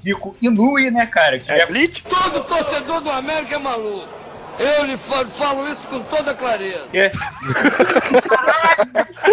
Rico Inui, né, cara, que É é? Todo torcedor do América é maluco. Eu lhe falo, falo isso com toda clareza. que é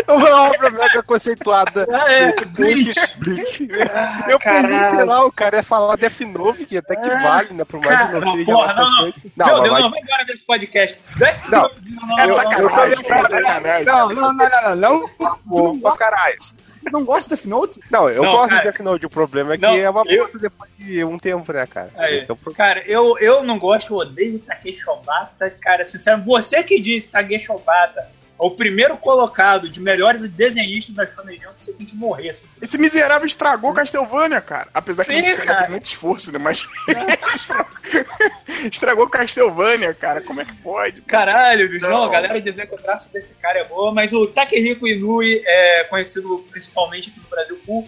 Uma obra mega conceituada. Ah, é, Bleach. Bleach. Ah, Eu pensei, sei lá, o cara ia falar Death Note, que até que Ah, vale, né? Por mais que não seja porra, não, não. coisas. Meu Deus, vai- não, embora desse podcast. Death Não, Note, não, É não, sacanagem, não, é sacanagem. Não, não, não, não, não, não. Pô, pra caralho. Não gosta de Death Note? Não, eu Não, gosto cara. de Death Note, o problema é que Não, é uma eu- depois de um tempo, né, cara? Aí. É o problema. Cara, eu, eu não gosto, eu odeio Takeshi Obata. Cara, sinceramente, você que disse que Takeshi Obata é o primeiro colocado de melhores desenhistas da Shonen Jump, você tem que morrer. assim. Esse miserável estragou Castlevania, cara. Apesar que Sim, ele fez cara. com muito esforço, né? Mas. <laughs> estragou Castlevania, cara. Como é que pode? Caralho, bicho. Não, a galera dizer que o traço desse cara é boa, mas o Takehiko Inui é conhecido principalmente aqui no Brasil por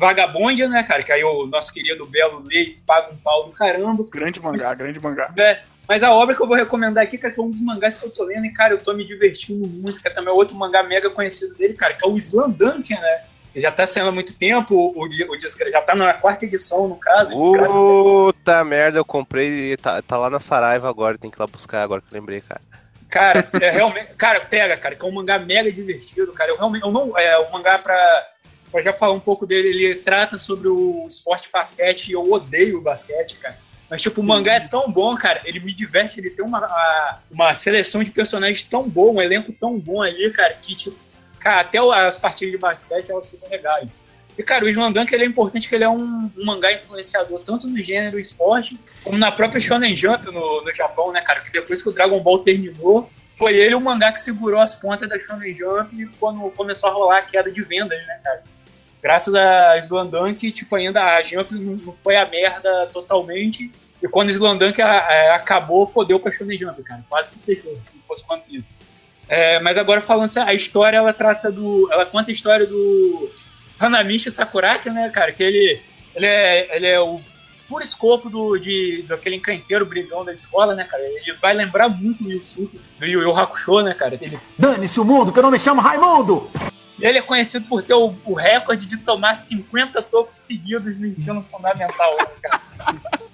Vagabondia, né, cara? Que aí o nosso querido Belo Lei paga um pau do caramba. Grande mangá, grande mangá. É, mas a obra que eu vou recomendar aqui, cara, que é um dos mangás que eu tô lendo, e, cara, eu tô me divertindo muito, que é também outro mangá mega conhecido dele, cara, que é o Slandunken, né? Ele já tá saindo há muito tempo, o, o, já tá na quarta edição, no caso. Puta merda, eu comprei e tá, tá lá na Saraiva agora, tem que ir lá buscar agora que eu lembrei, cara. Cara, é realmente. Cara, pega, cara, que é um mangá mega divertido, cara. Eu realmente. Eu não. É um mangá pra. Pra já falar um pouco dele, ele trata sobre o esporte basquete e eu odeio o basquete, cara. Mas, tipo, o mangá é tão bom, cara. Ele me diverte, ele tem uma, uma seleção de personagens tão bom, um elenco tão bom ali, cara, que, tipo, cara, até as partidas de basquete elas ficam legais. E, cara, o Slandunk ele é importante que ele é um, um mangá influenciador tanto no gênero esporte, como na própria Shonen Jump no, no Japão, né, cara? Que depois que o Dragon Ball terminou, foi ele o mangá que segurou as pontas da Shonen Jump quando começou a rolar a queda de vendas, né, cara? Graças a Slandunk, tipo, ainda a Jump não foi a merda totalmente. E quando a- a- acabou, fodeu pra Shonen Jump, cara. Quase que fechou, se não fosse One Piece. É, mas agora falando assim, a história, ela trata do... Ela conta a história do Hanamichi Sakuraki, né, cara? Que ele, ele, é, ele é o puro escopo do, de, daquele encrenqueiro brigão da escola, né, cara? Ele vai lembrar muito o Yusuke, do Yu Yu Hakusho, né, cara? Ele, Dane-se o mundo, que eu não me chamo Raimundo! Ele é conhecido por ter o, o recorde de tomar 50 tocos seguidos no ensino fundamental, né, cara? <laughs>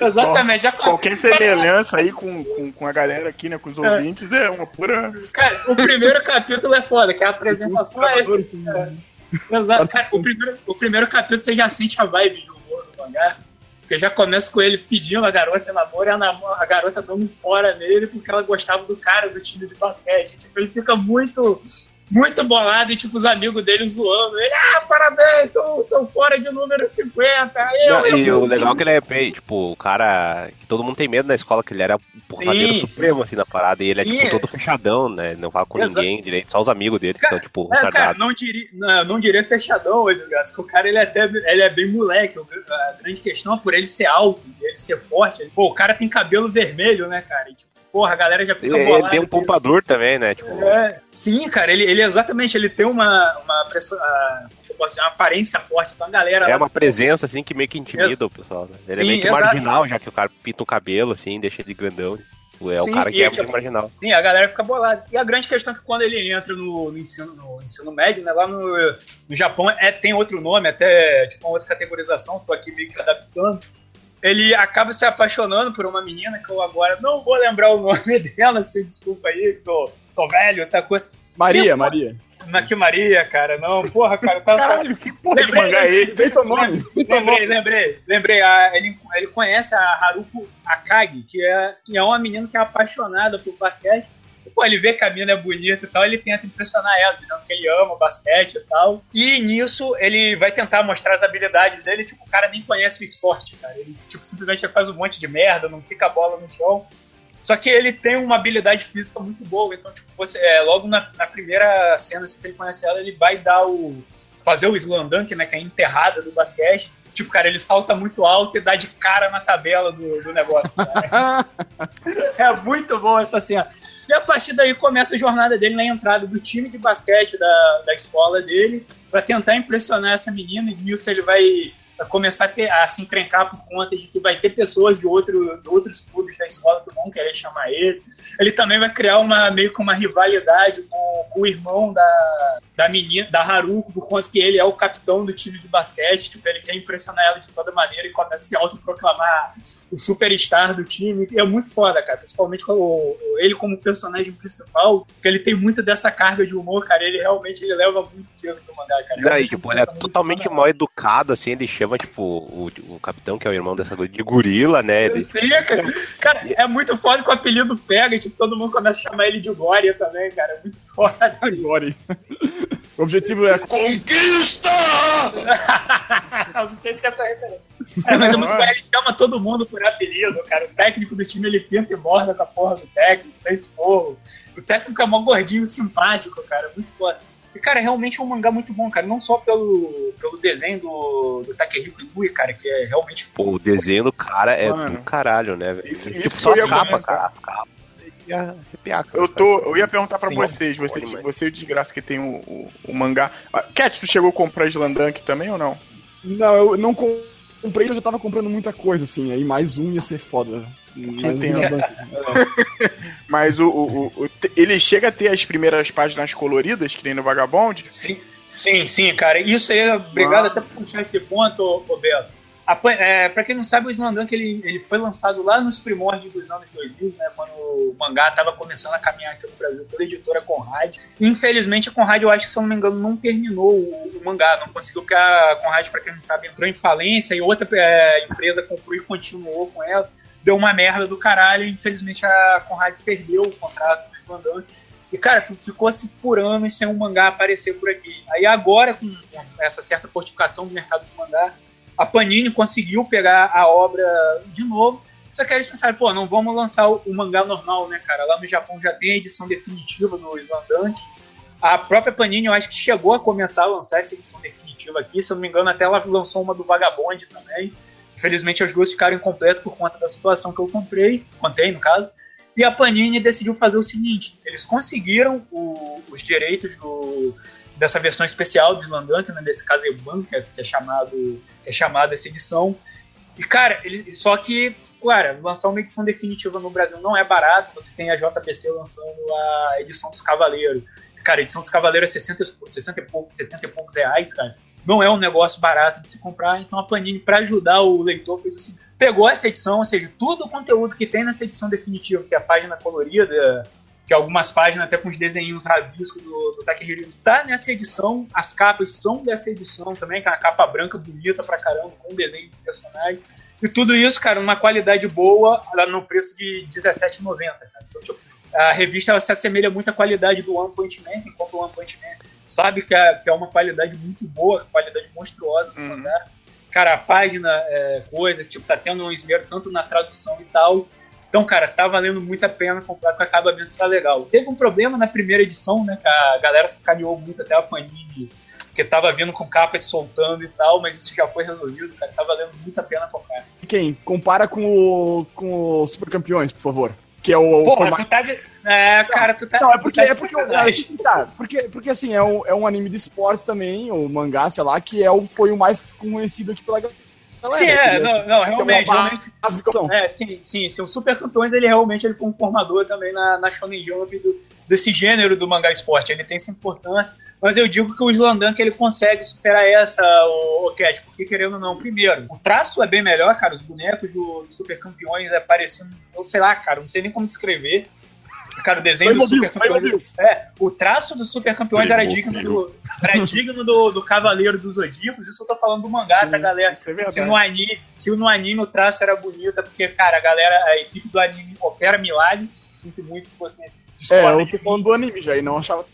Exatamente, já Qualquer semelhança aí com, com, com a galera aqui, né? Com os É. ouvintes, é uma pura. Cara, o primeiro capítulo é foda, que a apresentação é esse. É. Exato, cara, o primeiro, o primeiro capítulo você já sente a vibe de humor do mangá. Porque já começa com ele pedindo a garota em namoro e a, a garota dando um fora nele porque ela gostava do cara do time de basquete. Tipo, ele fica muito, muito bolado e, tipo, os amigos dele zoando. Ele, ah, parabéns, sou, sou fora de número 50. Eu, Não, e eu, o legal é que ele é bem, tipo, o cara que todo mundo tem medo na escola, que ele era o porradeiro Sim, supremo, assim, na parada, e ele Sim, é, tipo, é. todo fechadão, né? Não fala com Exato. ninguém direito, só os amigos dele, que são, tipo, É, cara, não diria, não, não diria fechadão, desgraça, que o cara ele é, até, ele é bem moleque. A grande questão é por ele ser alto, ele ser forte. ele- pô, o cara tem cabelo vermelho, né, cara? E, tipo, porra, a galera já fica Ele, ele bolada. tem um pompador também, né? Tipo, É, sim, cara, ele, ele exatamente, ele tem uma, uma, dizer, uma aparência forte, então a galera... é uma presença, assim, que meio que intimida Ex- o pessoal, né? Ele Sim, é meio que exato. marginal, já que o cara pinta o cabelo, assim, deixa ele grandão. Tipo, É Sim, o cara que é é, tipo, muito marginal. Sim, a galera fica bolada. E a grande questão é que quando ele entra no, no ensino, no ensino médio, né, lá no, no Japão, é, tem outro nome, até tipo uma outra categorização, tô aqui meio que adaptando. Ele acaba se apaixonando por uma menina que eu agora não vou lembrar o nome <laughs> dela, se desculpa aí, que tô tô velho, tá coisa. Maria, E, Maria. Na que Maria, cara, não, porra, cara, tava. Caralho, que porra de Lembrei, mangá é esse? Nome. Lembrei, lembrei, lembrei. a- ele, ele conhece a Haruko Akagi, que é, que é uma menina que é apaixonada por basquete. Pô, ele vê que a mina é bonita e tal, ele tenta impressionar ela, dizendo que ele ama basquete e tal. E nisso, ele vai tentar mostrar as habilidades dele, tipo, o cara nem conhece o esporte, cara. Ele, tipo, simplesmente faz um monte de merda, não fica a bola no chão. Só que ele tem uma habilidade física muito boa, então, tipo, você, é, logo na, na primeira cena, assim, que ele conhece ela, ele vai dar o. fazer o slam dunk, né, que é a enterrada do basquete. Tipo, cara, ele salta muito alto e dá de cara na tabela do, do negócio. <laughs> é muito bom essa cena. E a partir daí começa a jornada dele na entrada do time de basquete da, da escola dele, pra tentar impressionar essa menina, e nisso ele vai vai começar a, ter, a se encrencar por conta de que vai ter pessoas de, outro, de outros clubes da escola que vão querer chamar ele. Ele também vai criar uma meio que uma rivalidade com, com o irmão da, da menina, da Haruko, por conta que ele é o capitão do time de basquete. Tipo, ele quer impressionar ela de toda maneira e começa a se autoproclamar o superstar do time. E é muito foda, cara. Principalmente com o- ele como personagem principal, porque ele tem muito dessa carga de humor, cara. Ele realmente ele leva muito peso pro mangá, cara. Não, e, Realmente tipo, ele é totalmente mal educado, assim, ele chama, tipo, o, o capitão, que é o irmão dessa coisa, de gorila, né? Ele, Sim, cara. Cara, <laughs> é muito foda que o apelido pega e tipo, todo mundo começa a chamar ele de Glória também, cara. É muito foda. <laughs> Agora. O objetivo é. Conquista! <laughs> não sei se é essa referência. É, mas é muito bom, ele chama todo mundo por apelido, cara. O técnico do time ele pinta e borda com a porra do técnico, dá esporro. O técnico é mó gordinho simpático, cara. Muito foda. E, cara, realmente é um mangá muito bom, cara. Não só pelo, pelo desenho do, do Takehiko Inui, cara, que é realmente pô, o desenho do cara é Mano. do caralho, né, velho? Isso- Tipo, isso capas, comentar. cara, as capas. Ia arrepiar, cara. Eu tô. Eu ia perguntar pra Sim, vocês, você, pode, mas- você de graça que tem o, o, o mangá. Ah, Cat, tu chegou a comprar Slandunk também ou não? Não, eu não com- comprei, eu já tava comprando muita coisa, assim. Aí mais um ia ser foda. Um. <laughs> Mas o, o- o- o- ele chega a ter as primeiras páginas coloridas, que nem no Vagabond? Sim, sim, sim, cara. Isso aí, obrigado Ah. até por puxar esse ponto, ô, é, pra quem não sabe, o Slandunk ele, ele foi lançado lá nos primórdios dos anos 2000, né, quando o mangá estava começando a caminhar aqui no Brasil pela editora Conrad. Infelizmente, a Conrad, eu acho que, se eu não me engano, não terminou o, o mangá, não conseguiu, porque a Conrad, pra quem não sabe, entrou em falência e outra é, empresa comprou e continuou com ela. Deu uma merda do caralho e, infelizmente, a Conrad perdeu o contrato do Slandunk. E, cara, ficou assim por anos sem um mangá aparecer por aqui. Aí agora, com essa certa fortificação do mercado de mangá, a Panini conseguiu pegar a obra de novo. Só que eles pensaram, pô, não vamos lançar o, mangá normal, né, cara? Lá no Japão já tem edição definitiva do Slandunk. A própria Panini, eu acho que chegou a começar a lançar essa edição definitiva aqui. Se eu não me engano, até ela lançou uma do Vagabond também. Infelizmente, as duas ficaram incompletas por conta da situação que eu comprei, contei no caso. E a Panini decidiu fazer o seguinte: eles conseguiram o- os direitos do, dessa versão especial Slandunk, né, desse que é, que é chamado é chamado essa edição. E cara, ele, só que, cara, lançar uma edição definitiva no Brasil não é barato. Você tem a JBC lançando a edição dos Cavaleiros. Cara, a edição dos Cavaleiros é 60, 60 e poucos, 70 e poucos reais, cara. Não é um negócio barato de se comprar. Então a Panini, para ajudar o leitor, fez assim: pegou essa edição, ou seja, todo o conteúdo que tem nessa edição definitiva, que é a página colorida, que algumas páginas até com os desenhos rabiscos do, do Takehiro, tá nessa edição. As capas são dessa edição também, que é uma capa branca bonita pra caramba, com um desenho do personagem. E tudo isso, cara, numa qualidade boa, lá no preço de R$17,90, cara. Então, tipo, a revista ela se assemelha muito à qualidade do One Punch Man, quem compra o One Punch Man sabe que é, que é uma qualidade muito boa, qualidade monstruosa do Uhum. Cara, a página, é, coisa, tipo, tá tendo um esmero tanto na tradução e tal. Então, cara, tá valendo muito a pena comprar, porque o acabamento tá legal. Teve um problema na primeira edição, né, que a galera sacaneou muito até a Panini, porque tava vindo com capa soltando e tal, mas isso já foi resolvido, cara, tá valendo muito a pena comprar. E quem? Compara com o, com o Super Campeões, por favor. Que é o, Porra, formato. tu tá de... É, cara, tu tá... Não, é porque, tá é porque, sacanagem. tá, porque, porque assim, é um, é um anime de esporte também, o mangá, sei lá, que é o, foi o mais conhecido aqui pela galera. Sim, é, que não, não, realmente, realmente. É, sim, sim, sim. O Super Campeões, ele realmente ele foi um formador também na, na Shonen Jump do, desse gênero do mangá esporte. Ele tem sua importância, mas eu digo que o Slandunk ele consegue superar essa, o, o Cat, porque querendo ou não, primeiro, o traço é bem melhor, cara, os bonecos do, do Super Campeões é parecendo, eu sei lá, cara, não sei nem como descrever. Cara, o desenho do Playmobil, Super Campeões. É, o traço do Super Campeões era digno do, era <laughs> digno do, do Cavaleiro dos Zodíacos. Isso eu tô falando do mangá, Sim, tá, galera? isso é verdade. se, no anime, se no anime o traço era bonito, é porque, cara, a galera, a equipe do anime opera milagres. Sinto muito se você É, eu tô falando do anime já, e não achava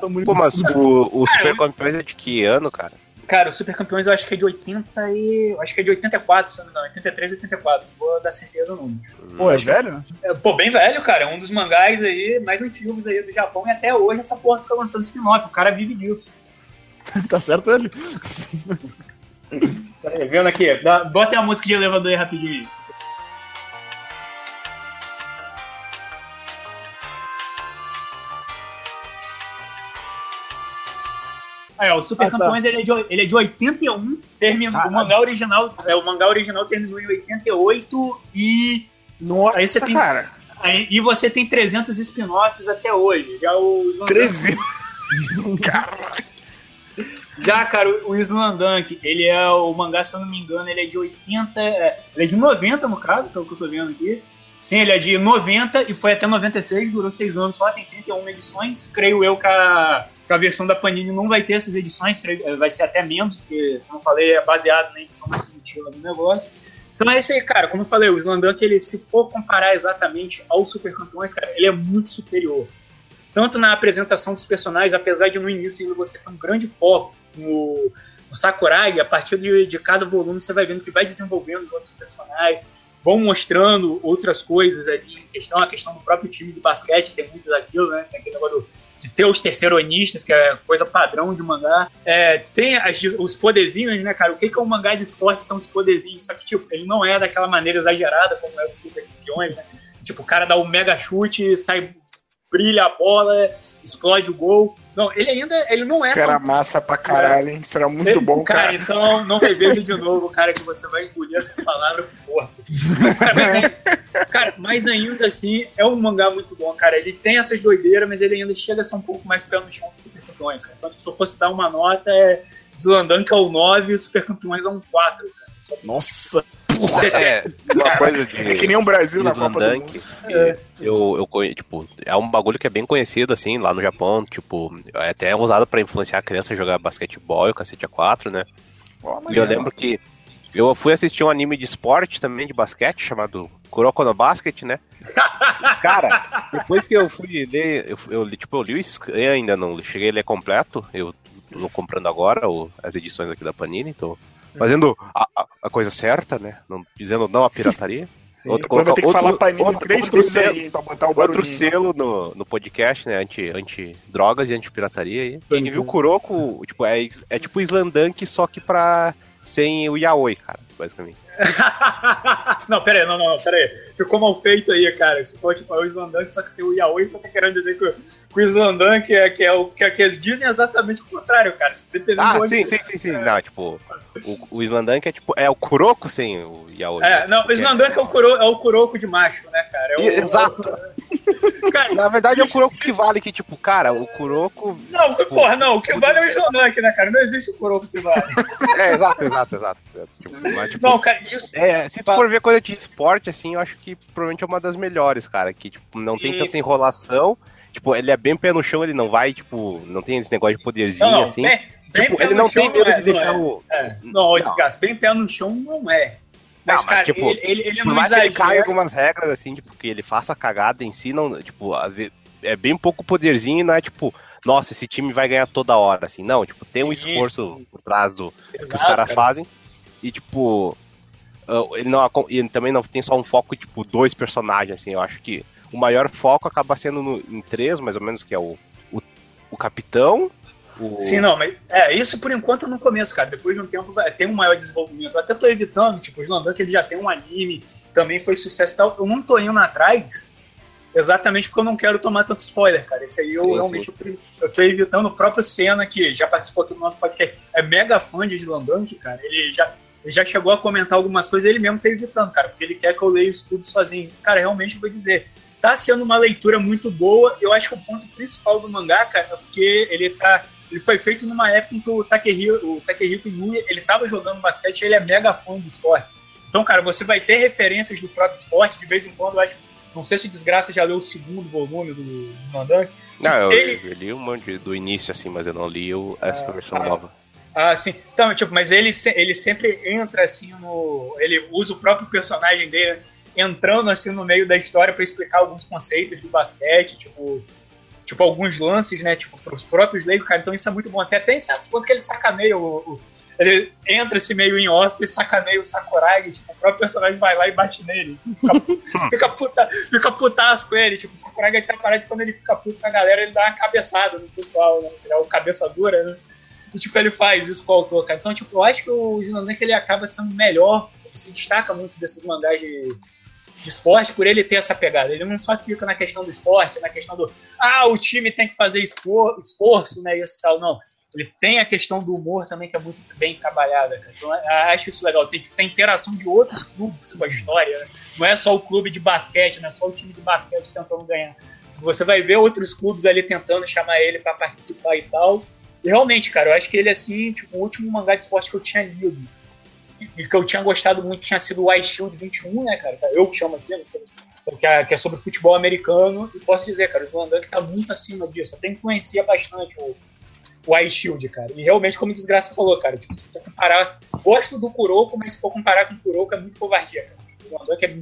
tão muito Pô, mas o, o Super Campeões é de que ano, cara? Cara, o Super Campeões eu acho que é de 80 e. Acho que é de 84, se não engano. 83 e 84. Não vou dar certeza no número. Pô, é velho? É, pô, bem velho, cara. É um dos mangás aí mais antigos aí do Japão e até hoje essa porra fica lançando spin-off. O cara vive disso. <laughs> tá certo ele? Aí, <laughs> vendo aqui. Bota a música de elevador aí rapidinho. Ó, o Super Ah, tá. Campeões ele, é de, ele é de 81, terminou, Ah, o mangá original, é, o mangá original terminou em 88 e Nossa, Aí você tem- cara. aí, e você tem 300 spin-offs até hoje. Já o Slandunk, 13. <laughs> já cara, o, o Slandunk, ele é o mangá, se eu não me engano, ele é de 80, é, ele é de 90 no caso, pelo que eu tô vendo aqui. Sim, ele é de 90 e foi até 96, durou 6 anos só, tem 31 edições. Creio eu que a, a versão da Panini não vai ter essas edições, eh, vai ser até menos, porque, como eu falei, é baseado na edição primitiva do negócio. Então é isso aí, cara. Como eu falei, o Slandunk, ele, se for comparar exatamente ao Super Campeões, cara, ele é muito superior. Tanto na apresentação dos personagens, apesar de no início você ter um grande foco no, no Sakuragi, a partir de, de cada volume você vai vendo que vai desenvolvendo os outros personagens, vão mostrando outras coisas ali em questão, a questão do próprio time de basquete, tem muito daquilo, né? Tem aquele negócio do- de ter os terceironistas, que é coisa padrão de mangá. É, tem as- os poderzinhos, né, cara? O que, que é um mangá de esporte são os poderzinhos, só que, tipo, ele não é daquela maneira exagerada como é o Super Campeões, né? Tipo, o cara dá um mega chute, sai, brilha a bola, explode o gol. Não, ele ainda, ele não é era tão massa pra caralho, hein? Isso era muito bom, cara, cara. então não reveja de novo, cara, que você vai engolir essas palavras com força. Cara, mas, ai- cara, mas ainda assim, é um mangá muito bom, cara. Ele tem essas doideiras, mas ele ainda chega a ser um pouco mais pé no chão do Super Campeões, cara. Então, se eu fosse dar uma nota, é Zlandank é o 9 e o Super Campeões é um 4, cara. Nossa. É, uma coisa de. É que nem o Brasil na Copa do Mundo. que eu, eu tipo, é um bagulho que é bem conhecido, assim, lá no Japão, tipo, é até usado pra influenciar a criança a jogar basquetebol e o cacete A4, né? E eu lembro que eu fui assistir um anime de esporte também, de basquete, chamado Kuroko no Basket, né? <laughs> Cara, depois que eu fui ler, eu, eu, tipo, eu li o scan ainda, não cheguei a ler completo, eu tô comprando agora o- as edições aqui da Panini, tô fazendo a, a- coisa certa, né? Não, dizendo não à pirataria. <laughs> Outro, Depois vai ter que outro- falar outro- três outro vezes selo- aí pra botar o Outro barulhinho. selo no, no podcast, né? Anti, anti drogas e anti pirataria aí. Quem viu o Kuroko, tipo, é, é tipo Slandunk, só que pra. sem o Yaoi, cara, basicamente. <laughs> não, pera aí, não, não, pera aí. Ficou mal feito aí, cara. Se for tipo é o Slandank, só que se o Yaoi, você tá querendo dizer que, o- que o Slandank é, que é o que, que eles dizem exatamente o contrário, cara. Dependendo Ah, de onde- sim, sim, sim, sim. Não, tipo, o, o Slandunk é tipo. É o Kuroko sem o Yaoi. É, não, o Slandank é o, Kuro, é o Kuroko de macho, né, cara? É o, Exato. <laughs> Cara, Na verdade é o Kuroko que vale, que tipo, cara, o Kuroko. não, porra, não, o que vale é o Slandank, né, cara? Não existe o Kuroko que vale. <laughs> É, exato, exato, exato. exato. Tipo, mas, tipo, Não, cara, É, se tu for ver coisa de esporte, assim, eu acho que provavelmente é uma das melhores, cara. Que, tipo, não tem Isso. tanta enrolação. Tipo, ele é bem pé no chão, ele não vai, tipo, não tem esse negócio de poderzinho, Não, não, assim. bem, bem Tipo, pé ele não tem medo é, de deixar não é. o. É. Não, ô, desgaste, bem pé no chão não é. Mas, Não, mas, cara, tipo, ele, ele, ele Por não mais que ele exagera. caia algumas regras, assim, tipo, que ele faça cagada em si, não, tipo, é bem pouco poderzinho e não é tipo, nossa, esse time vai ganhar toda hora, assim. Não, tipo, tem um Sim, esforço sim. por trás do que os Exato, caras cara. fazem. E, tipo, ele, não, ele também não tem só um foco, tipo, dois personagens, assim. Eu acho que o maior foco acaba sendo no- em três, mais ou menos, que é o, o, o capitão, o... Sim, não, mas é, isso por enquanto no começo, cara. Depois de um tempo vai- tem um maior desenvolvimento. Eu até tô evitando, tipo, o Slandank ele já tem um anime, também foi sucesso e tal. Eu não tô indo atrás exatamente porque eu não quero tomar tanto spoiler, cara. Esse aí eu Sim, realmente eu tô, eu tô evitando. O próprio Senna, que já participou aqui do nosso podcast, é mega fã de Slandank, cara. Ele já, ele já chegou a comentar algumas coisas, ele mesmo tá evitando, cara, porque ele quer que eu leia isso tudo sozinho. Cara, realmente eu vou dizer. Tá sendo uma leitura muito boa. Eu acho que o ponto principal do mangá, cara, é porque ele tá ele foi feito numa época em que o Takehiro, o Takehiko Inui, ele tava jogando basquete, ele é mega fã do esporte. Então, cara, você vai ter referências do próprio esporte, de vez em quando eu acho Não sei se Desgraça já leu o segundo volume do Slandank. Não, eu, Ele- eu li um monte do início, assim, mas eu não li essa versão ah. nova. Ah, sim. Então, tipo, mas ele, ele sempre entra assim no. Ele usa o próprio personagem dele entrando assim no meio da história pra explicar alguns conceitos do basquete, tipo. Tipo, alguns lances, né? Tipo, pros próprios leigos, cara. Então isso é muito bom. Até tem certos pontos que ele sacaneia o. o- ele entra esse meio em off e sacaneia o Sakuragi, tipo, o próprio personagem vai lá e bate nele. <laughs> Fica, <laughs> fica, puta, fica putaço com ele. Tipo, o Sakuragi tá parado quando ele fica puto com a galera, ele dá uma cabeçada no pessoal, né? Ele é o cabeça dura, né? E, tipo, ele faz isso com o autor, cara. Então, tipo, eu acho que o Slandank, ele acaba sendo melhor, se destaca muito desses mangás de, de esporte por ele ter essa pegada. Ele não só fica na questão do esporte, na questão do, ah, o time tem que fazer espor, esforço, né, e esse tal, não. Ele tem a questão do humor também, que é muito bem trabalhada, cara. Então, eu acho isso legal. Tem, tem interação de outros clubes com a história, né? Não é só o clube de basquete, não é só o time de basquete tentando ganhar. Você vai ver outros clubes ali tentando chamar ele pra participar e tal. E realmente, cara, eu acho que ele, assim, tipo, o último mangá de esporte que eu tinha lido e que eu tinha gostado muito tinha sido o Ice Shield 21, né, cara? Eu que chamo assim, não sei, que é, que é sobre futebol americano. E posso dizer, cara, o Slandank tá muito acima disso. Até influencia bastante o, o Ice Shield, cara. E realmente, como o Desgraça falou, cara, tipo, se for comparar. Gosto do Kuroko, mas se for comparar com o Kuroko é muito covardia, cara. Tipo, o Slandank é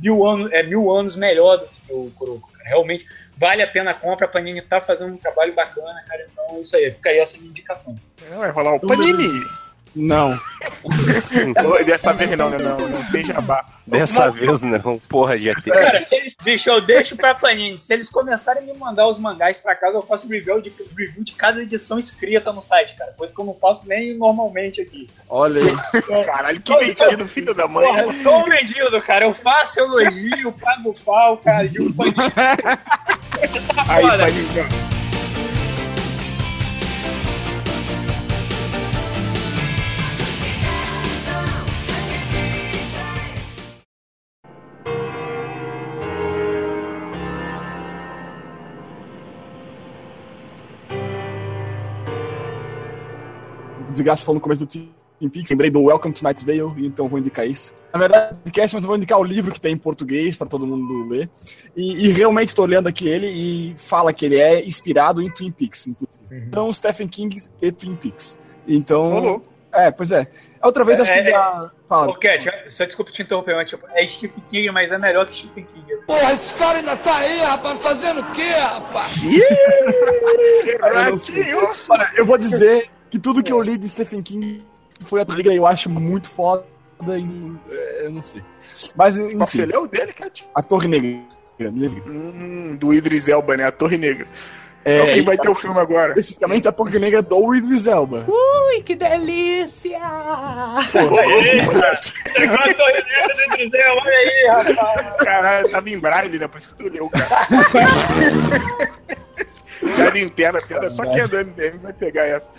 mil, anos, é mil anos melhor do que o Kuroko. Realmente vale a pena a compra. A Panini tá fazendo um trabalho bacana, cara. Então, isso aí. Fica aí essa minha indicação. É, Vai rolar o Panini. Não. Dessa vez não, né? Não, não sem jabá. Dessa Uma- vez não, porra, já tem. Cara, se eles, bicho, eu deixo pra Panini. Se eles começarem a me mandar os mangás pra casa, eu faço review de, review de cada edição escrita no site, cara. Coisa que eu não faço nem normalmente aqui. Olha aí. Caralho, que mentido, filho da mãe. Porra, eu sou um vendido, cara. Eu faço elogio, pago pau, cara. De um <laughs> Panini. Aí, foda. Panini. Desgraça falou no começo do Twin Peaks, lembrei do Welcome to Night Vale, e então vou indicar isso. Na verdade, podcast, mas eu vou indicar o livro que tem em português pra todo mundo ler. E, e realmente estou olhando aqui ele e fala que ele é inspirado em Twin Peaks, inclusive. Então, Stephen King e Twin Peaks. Então. Rolou. É, pois é. Outra vez acho que É, já. Fala. Ô, Cat, só desculpa te interromper, mas tipo, é Stephen King, mas é melhor que Stephen King. Porra, esse cara ainda tá aí, rapaz, fazendo o quê, rapaz? <laughs> Olha, eu vou dizer que tudo que eu li de Stephen King foi a Liga eu acho muito foda. E, é, eu não sei. Mas, Você enfim, leu dele, Cat? a Torre Negra. Hum, do Idris Elba, né? A Torre Negra. É, É, quem vai ter o filme agora? especificamente a Torre Negra do Idris Elba. Ui, que delícia! Aê. Igual a Torre Negra do Idrisel, olha aí, rapaz. Caralho, tava em braille, né? Por isso que tu leu, cara. <laughs> Piada interna, piada. Só quem é do MDM vai pegar essa.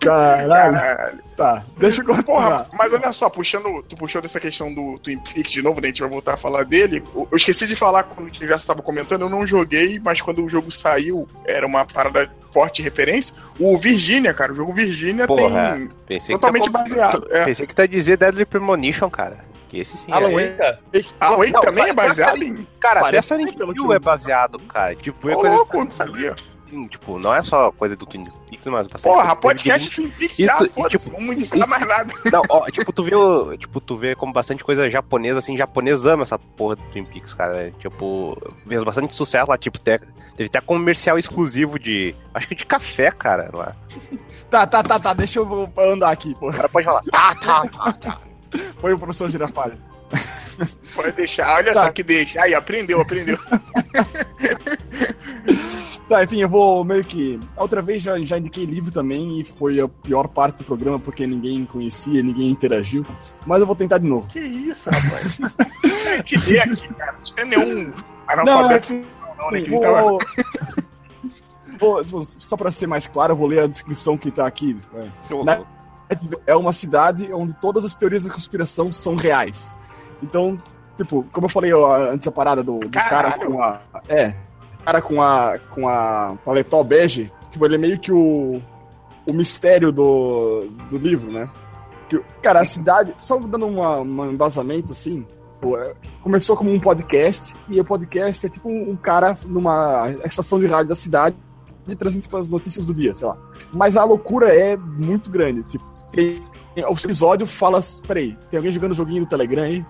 Caralho. Caralho. Tá, deixa eu Porra, continuar. mas olha só, puxando, tu puxou dessa questão do Twin Peaks de novo, né? A gente vai voltar a falar dele. Eu esqueci de falar quando o já estava comentando, eu não joguei, mas quando o jogo saiu, era uma parada forte referência. O Virginia, cara, o jogo Virginia Porra, tem. totalmente tá, baseado, é. Pensei que tu ia dizer Deadly Premonition, cara. Que esse sim. Alan é. Wake. Alan Wake Não, também é baseado em. Cara, até Parece Silent pelo que Hill é baseado, cara. Tipo, é coisa louco, não sabia. Sim, tipo, não é só coisa do Twin Peaks, mas bastante Porra, podcast Twin Peaks já, e, foda-se, tipo, não indicar mais nada. Não, ó, tipo, tu vê, o- tipo, tu vê como bastante coisa japonesa, assim, japonês ama essa porra do Twin Peaks, cara. Tipo, fez bastante sucesso lá, tipo, te- teve até comercial exclusivo de, acho que de café, cara, lá. Tá, tá, tá, tá, deixa eu andar aqui, pô. O cara pode falar, <laughs> ah, tá, tá, tá. Põe o professor Girafales. Pode deixar, olha Tá. só que deixa. Aí, aprendeu, aprendeu. <laughs> Tá, enfim, eu vou meio que. A outra vez já, já indiquei livro também e foi a pior parte do programa porque ninguém conhecia, ninguém interagiu. Mas eu vou tentar de novo. que isso, rapaz. A gente lê aqui, cara. Não tem nenhum Não, é analfabeto. que. Não, né? Que tava- Vou... <laughs> vou- vou- só pra ser mais claro, eu vou ler a descrição que tá aqui. É. Na- É uma cidade onde todas as teorias da conspiração são reais. Então, tipo, como eu falei ó, antes a parada do, do cara com a. É. Cara com a. com a paletó bege, tipo, ele é meio que o. o mistério do, do livro, né? Que, cara, a cidade. Só dando uma, um embasamento assim. É, Começou como um podcast, e o podcast é tipo um, cara numa estação de rádio da cidade e transmite as notícias do dia, sei lá. Mas a loucura é muito grande. Tipo, tem, o episódio fala. Peraí, tem alguém jogando joguinho do Telegram aí?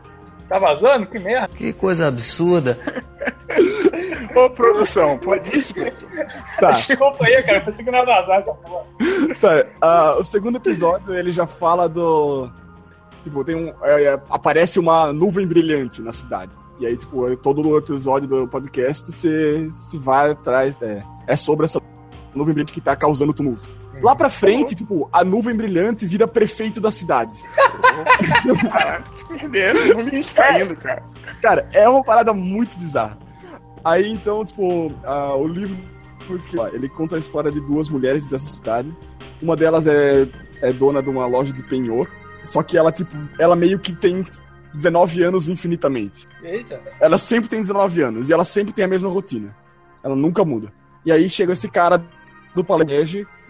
Tá vazando? Que merda. Que coisa absurda. <laughs> Ô, produção, pode isso? Tá. Desculpa aí, cara. Eu pensei que não ia vazar essa porra. <laughs> Tá, ah, o segundo episódio ele já fala do. Tipo, tem um. é, é, aparece uma nuvem brilhante na cidade. E aí, tipo, é- todo o episódio do podcast se, se vai atrás. É, é sobre essa nuvem brilhante que tá causando tumulto. Lá pra frente, tipo, a nuvem brilhante vira prefeito da cidade. Perderam, não me está indo, cara. Cara, é uma parada muito bizarra. Aí então, tipo, ah, o livro porque, ó, ele conta a história de duas mulheres dessa cidade. Uma delas é, é dona de uma loja de penhor. Só que ela, tipo, ela meio que tem 19 anos infinitamente. Eita. Ela sempre tem 19 anos e ela sempre tem a mesma rotina. Ela nunca muda. E aí chega esse cara do paletó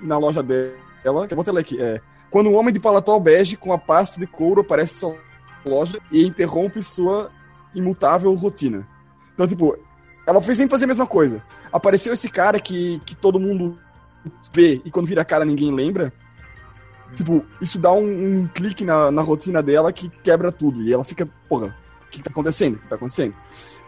na loja dela. que Eu vou ter ler aqui. É, quando um homem de paletó bege com a pasta de couro aparece em sua loja e interrompe sua imutável rotina. Então, tipo, ela fez sempre fazer a mesma coisa. Apareceu esse cara que, que todo mundo vê e quando vira a cara ninguém lembra. Tipo, isso dá um, um clique na, na rotina dela que quebra tudo. E ela fica, porra, o que tá acontecendo? O que tá acontecendo?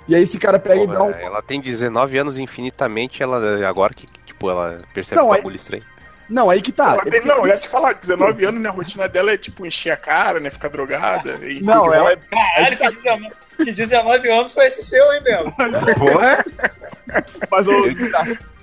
E aí esse cara pega e dá um. Ela tem 19 anos infinitamente, ela agora que, que, tipo, ela percebe Não, o aí- bagulho estranho. Não, aí que tá. Ela tem- não, eu ia te falar, 19 anos, né? A rotina dela é tipo encher a cara, né? Ficar drogada. E Não, ela volta. Caralho, que 19, que 19 anos foi esse seu, hein, Belo? Porra! Mas o...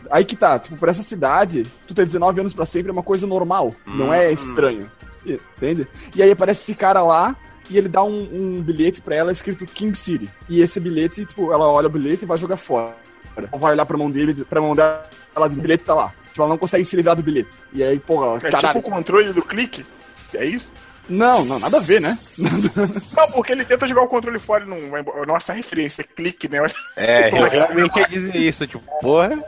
Aí que tá, tipo, pra essa cidade, tu ter 19 anos pra sempre é uma coisa normal, não é estranho. Entende? E aí aparece esse cara lá e ele dá um, um bilhete pra ela escrito King City. E esse bilhete, tipo, ela olha o bilhete e vai jogar fora. Ela vai olhar pra mão dele, pra mão dela, o bilhete tá lá. Tipo, ela não consegue se livrar do bilhete. E aí, porra, É caralho. tipo o controle do clique. É isso? Não, não, nada a ver, né? Não, porque ele tenta jogar o controle fora e não vai embora. Nossa, referência, clique, né? É, eu realmente ia dizer isso, tipo, porra.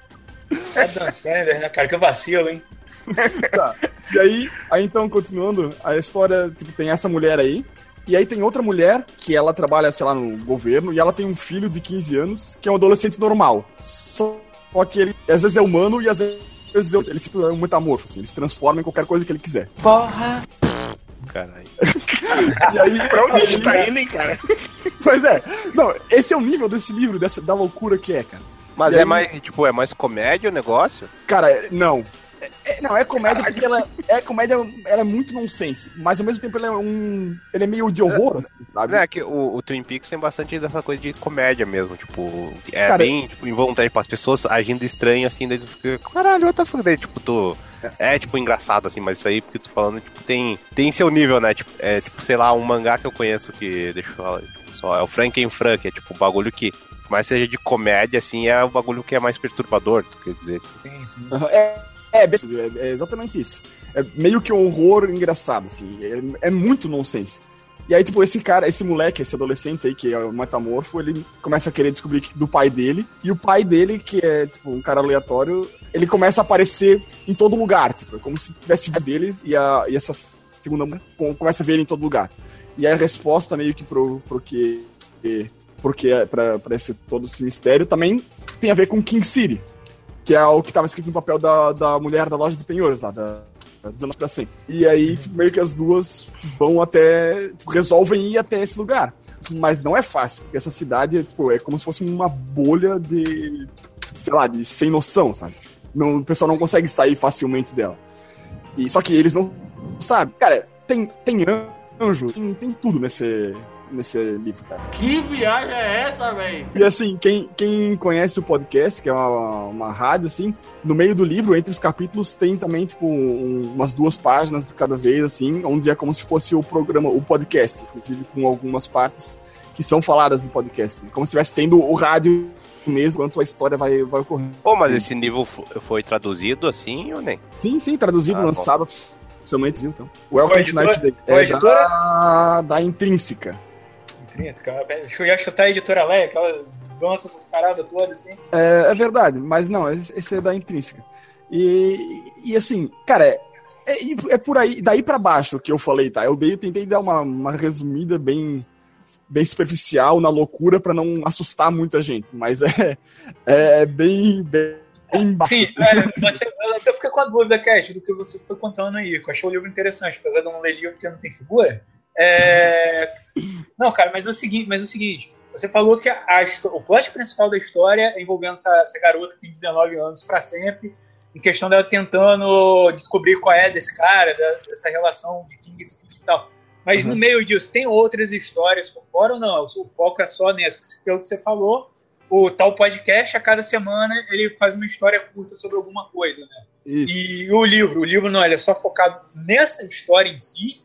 É Dan Sanders, né, cara? Que vacilo, hein? Tá. E aí, aí então, continuando, a história, tipo, tem essa mulher aí. E aí tem outra mulher que ela trabalha, sei lá, no governo, e ela tem um filho de 15 anos, que é um adolescente normal. Só que ele, às vezes, é humano e às vezes ele tipo, é um metamorfo, assim, ele se transforma em qualquer coisa que ele quiser. Porra! Caralho. <laughs> E aí, Pra onde a gente tá indo, hein, cara? <laughs> Pois é. Não, esse é o nível desse livro, dessa, da loucura que é, cara. Mas E é aí- mais, tipo, é mais comédia o negócio? Cara, não. É- é- não, é comédia porque ela é comédia, ela é muito nonsense, mas ao mesmo tempo ele é um. Ele é meio de horror, assim, sabe? É que o, o Twin Peaks tem bastante dessa coisa de comédia mesmo, tipo, é Cara- bem tipo, involuntário, tipo, as pessoas agindo estranho assim, daí tu fica, caralho, what the fuck, daí, tipo, tu. É, tipo, engraçado, assim, mas isso aí, porque tu falando, tipo, tem, tem seu nível, né? Tipo, é, tipo, sei lá, um mangá que eu conheço que, deixa eu falar, tipo, só, é o Frankenfran, que é, tipo, o bagulho que, por mais seja de comédia, assim, é o bagulho que é mais perturbador, tu quer dizer. Sim, sim. É, é, é- é exatamente isso. É meio que um horror engraçado, assim. É, é muito nonsense. E aí, tipo, esse cara, esse moleque, esse adolescente aí, que é o metamorfo, ele começa a querer descobrir do pai dele. E o pai dele, que é, tipo, um cara aleatório, ele começa a aparecer em todo lugar, tipo, é como se tivesse voz dele e, a, e essa segunda mulher com- começa a ver ele em todo lugar. E a resposta meio que pro, pro que. Porque é pra esse, todo esse mistério também tem a ver com King City que é o que tava escrito no papel da, da mulher da loja de penhores lá, da, da 19 pra 100. E aí, tipo, meio que as duas vão até, tipo, resolvem ir até esse lugar. Mas não é fácil, porque essa cidade, tipo, é como se fosse uma bolha de, sei lá, de sem noção, sabe? Não, o pessoal não consegue sair facilmente dela. E, só que eles não sabem. Cara, tem, tem anjo, tem, tem tudo nesse, nesse livro, cara. Que viagem é essa, velho? E assim, quem, quem conhece o podcast, que é uma, uma rádio, assim, no meio do livro, entre os capítulos, tem também, tipo, um- umas duas páginas de cada vez, assim, onde é como se fosse o programa, o podcast, inclusive com algumas partes que são faladas no podcast. Como se estivesse tendo o rádio mesmo, quanto a história vai, vai ocorrendo. Pô, mas esse nível fo- foi traduzido assim ou nem? Sim, sim, traduzido, Ah, lançado oficialmente, então. Welcome to? Night Day. É da, da Intrínseca. Intrínseca. Eu ia chutar a editora Leia, que ela lança essas paradas todas assim. É, é verdade, mas não, esse é da intrínseca. E, e assim, cara, é, é, é por aí, daí pra baixo que eu falei, tá? Eu dei, tentei dar uma, uma resumida bem, bem superficial, na loucura, pra não assustar muita gente. Mas é, é bem, bem. Sim, é, você, eu até fiquei com a dúvida, Cash, do que você foi contando aí, que eu achei o livro interessante, apesar de eu não ler livro porque não tem figura. É... Não, cara, mas é o seguinte, mas é o seguinte, você falou que a, histó- o plot principal da história é envolvendo essa, essa garota que tem 19 anos pra sempre, em questão dela tentando descobrir qual é desse cara, dessa relação de King e tal. Mas no meio disso, tem outras histórias por fora ou não? O foco é só nessa. Pelo que você falou, o tal podcast, a cada semana, ele faz uma história curta sobre alguma coisa, né? Isso. E o livro, o livro não, ele é só focado nessa história em si?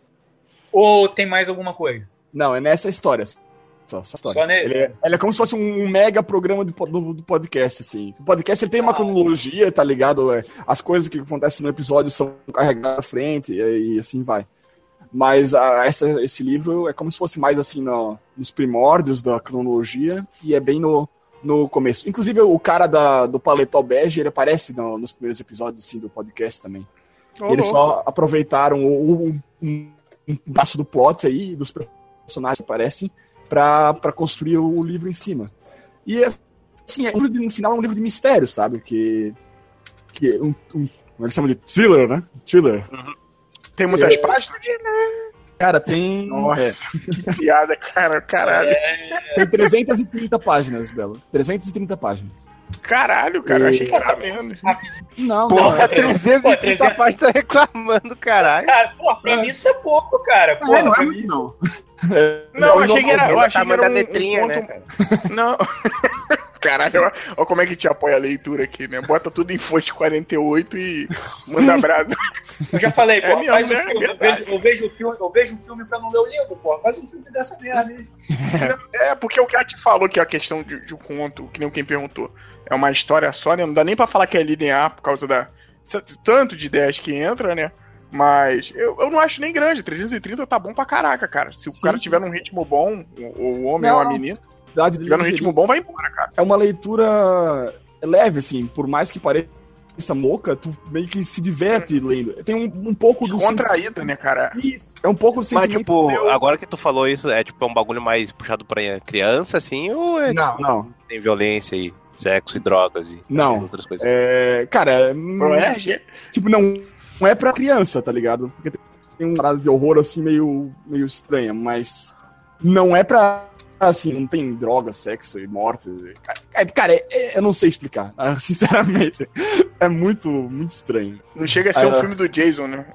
Ou tem mais alguma coisa? Não, é nessa história. Só, só história. Só nele. Ele é, ele é como se fosse um mega programa do, do, do podcast, assim. O podcast ele tem uma cronologia, tá ligado? É, as coisas que acontecem no episódio são carregadas à frente e, e assim vai. Mas a- essa, esse livro é como se fosse mais assim no- nos primórdios da cronologia e é bem no, no começo. Inclusive o cara da, do Paletó Bege, ele aparece no- nos primeiros episódios assim, do podcast também. Ô, Eles só aproveitaram o, o- um, um pedaço do plot aí, dos personagens que aparecem, pra, pra construir o livro em cima. E assim, é um de- no final é um livro de mistério, sabe? Que. que é um, um, como eles chamam de thriller, né? Thriller. Tem muitas É. páginas? Cara, tem. Nossa, que piada, cara, caralho. é, tem 330 páginas, Belo. 330 páginas. Caralho, cara, eu achei que era menos. Não, Porra, não. É, 330 páginas tá reclamando, caralho. Cara, pô, pra mim isso é pouco, cara. Pô, É, não é pra muito, mim isso- não. Não, eu achei que era, eu achei que era um, letrinha, um né, ponto- cara? Não. <laughs> Caralho, ó como é que te apoia a leitura aqui, né? Bota tudo em fonte 48 e manda abraço. Eu já falei, <laughs> pô, É mesmo, faz um né? filme, eu Verdade. vejo, eu, vejo o filme, eu vejo um filme pra não ler o livro, pô. Faz um filme dessa merda aí. É, porque o Kat falou que a questão de, de um conto, que nem quem perguntou, é uma história só, né? Não dá nem pra falar que é linear por causa da tanto de ideias que entra, né? Mas eu, eu não acho nem grande. 330 tá bom pra caraca, cara. Se o Sim, cara sim. tiver num ritmo bom, o, o homem Não, ou a não. menina, tiver num ritmo bom, vai embora, cara. é uma leitura leve, assim, por mais que pareça moca, tu meio que se diverte lendo. Tem um, um pouco do Contraída, né, cara? Isso. É um pouco do Mas, tipo, meu- agora que tu falou isso, é tipo é um bagulho mais puxado pra criança, assim, ou é Não, tipo, não. tem violência e sexo e drogas e Não. outras coisas? É, cara, hum, Proerge? tipo, não, não é pra criança, tá ligado? Porque tem uma parada de horror assim meio, meio estranha, mas não é pra. Assim, não tem droga, sexo e morte. Cara, cara, é- é- eu não sei explicar, <laughs> sinceramente. É muito, muito estranho. Não chega a ser um filme do Jason, né?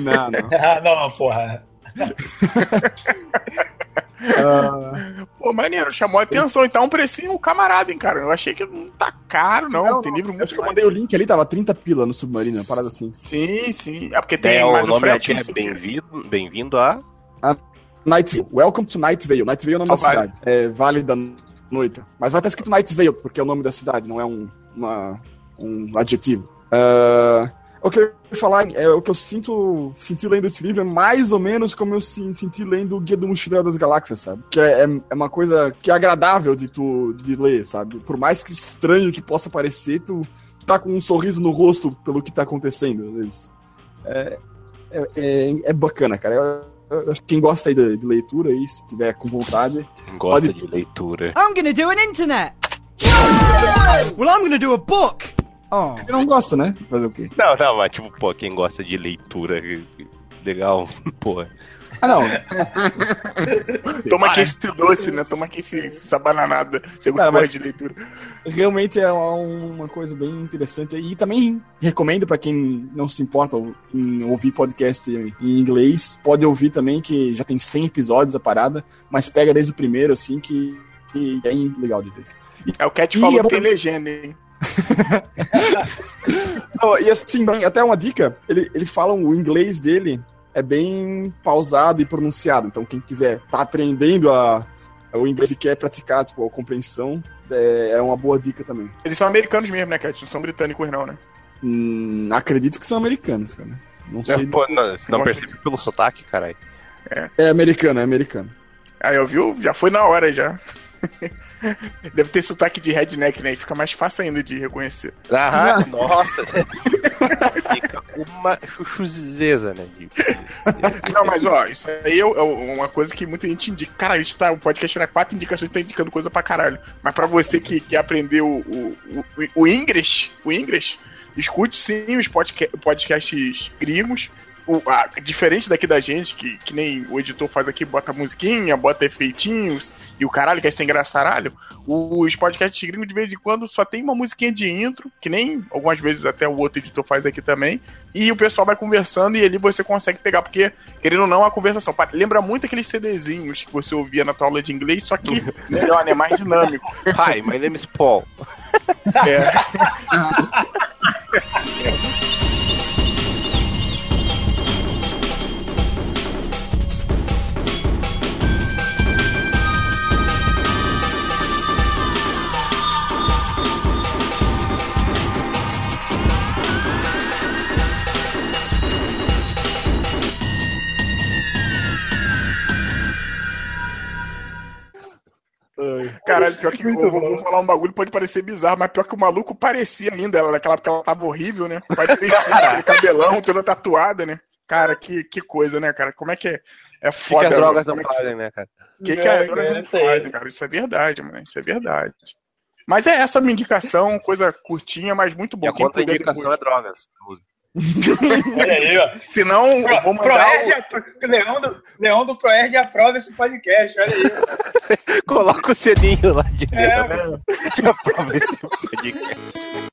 Não, não. <laughs> Ah, não, porra. <laughs> <laughs> Pô, maneiro, chamou a atenção. Então, um precinho camarada, hein, cara. Eu achei que não tá caro, não. Não, tem não. livro acho muito que eu mandei o link ali, tava 30 pila no submarino, uma parada assim. Sim, sim. É porque tem É, o mais o nome frete. aqui não é sei o quê. bem-vindo bem-vindo a. Night Vale. Welcome to Night Vale. Night Vale é o nome Ah, da vale. cidade. É Vale da Noite. Mas vai estar escrito Night Vale, porque é o nome da cidade, não é um, uma- um adjetivo. Ah, o que eu ia falar é o que eu sinto senti lendo esse livro é mais ou menos como eu se- senti lendo o Guia do Mochileiro das Galáxias, sabe? Que é, é- é uma coisa que é agradável de tu de ler, sabe? Por mais que estranho que possa parecer, tu tá com um sorriso no rosto pelo que tá acontecendo. às vezes. É, é, é, é bacana, cara. Eu- eu acho que quem gosta aí de, de leitura aí, se tiver com vontade. Quem gosta Pode- de leitura. I'm gonna do an internet. well, I'm gonna do a book. Oh. Quem não gosta, né? Fazer o quê? Não, não, mas tipo, pô, quem gosta de leitura, legal, <laughs> pô. Ah, não. <laughs> Toma aqui esse doce, né? Toma aqui esse, essa bananada. Você gosta mas- de leitura. Realmente é uma, coisa bem interessante. E também recomendo pra quem não se importa em ouvir podcast em inglês, pode ouvir também, que já tem 100 episódios a parada, mas pega desde o primeiro, assim, que, que é bem legal de ver. É, o Cat falou eu- que tem legenda, hein? <laughs> Não, e assim, bem, até uma dica, ele, ele fala o inglês dele é bem pausado e pronunciado. Então, quem quiser tá aprendendo a, o inglês e quer praticar tipo, a compreensão, é, é uma boa dica também. Eles são americanos mesmo, né, Cat? Não são britânicos, não, né? Hum, acredito que são americanos, cara. Não sei. Pô, não, não percebe pelo sotaque, caralho. É americano, é americano. Aí, eu viu? Já foi na hora, já. <laughs> <laughs> Deve ter sotaque de redneck, né? E fica mais fácil ainda de reconhecer. Ah, nossa. Fica uma chuchuzeza, né? Não, mas ó, isso aí é uma coisa que muita gente indica. Cara, a gente tá, o podcast era quatro indicações, tá indicando coisa pra caralho. Mas pra você que, que aprendeu o, o, o Inglês, o Inglês, escute sim os podca podcasts gringos. O, ah, diferente daqui da gente, que, que nem o editor faz aqui, bota musiquinha, bota efeitinhos e o caralho, quer ser engraçaralho. Os podcasts gringos, de vez em quando, só tem uma musiquinha de intro, que nem algumas vezes até o outro editor faz aqui também. E o pessoal vai conversando e ali você consegue pegar, porque, querendo ou não, a conversação. Lembra muito aqueles CDzinhos que você ouvia na tua aula de inglês, só que <laughs> melhor, né? Mais dinâmico. Hi, my name is Paul. É. <laughs> Caralho, pior que <laughs> eu vou, vou, falar um bagulho, pode parecer bizarro, mas pior que o maluco parecia ainda, ela, naquela época ela tava horrível, né? Parecia aquele cabelão, toda tatuada, né? Cara, que, que coisa, né, cara? Como é que é? É foda. Que, que as drogas não é que... fazem, né, cara? O que, que as drogas não fazem, cara? Isso é verdade, mano. Isso é verdade. Mas é essa minha indicação, coisa curtinha, mas muito bom. E a contra-indicação é drogas. Olha aí, ó. Se não, vou mandar. o... Leão, do, Leão do Proerd aprova esse podcast, olha aí. <laughs> Coloca o selinho lá de é. dentro. Né? <laughs> Aprova esse podcast.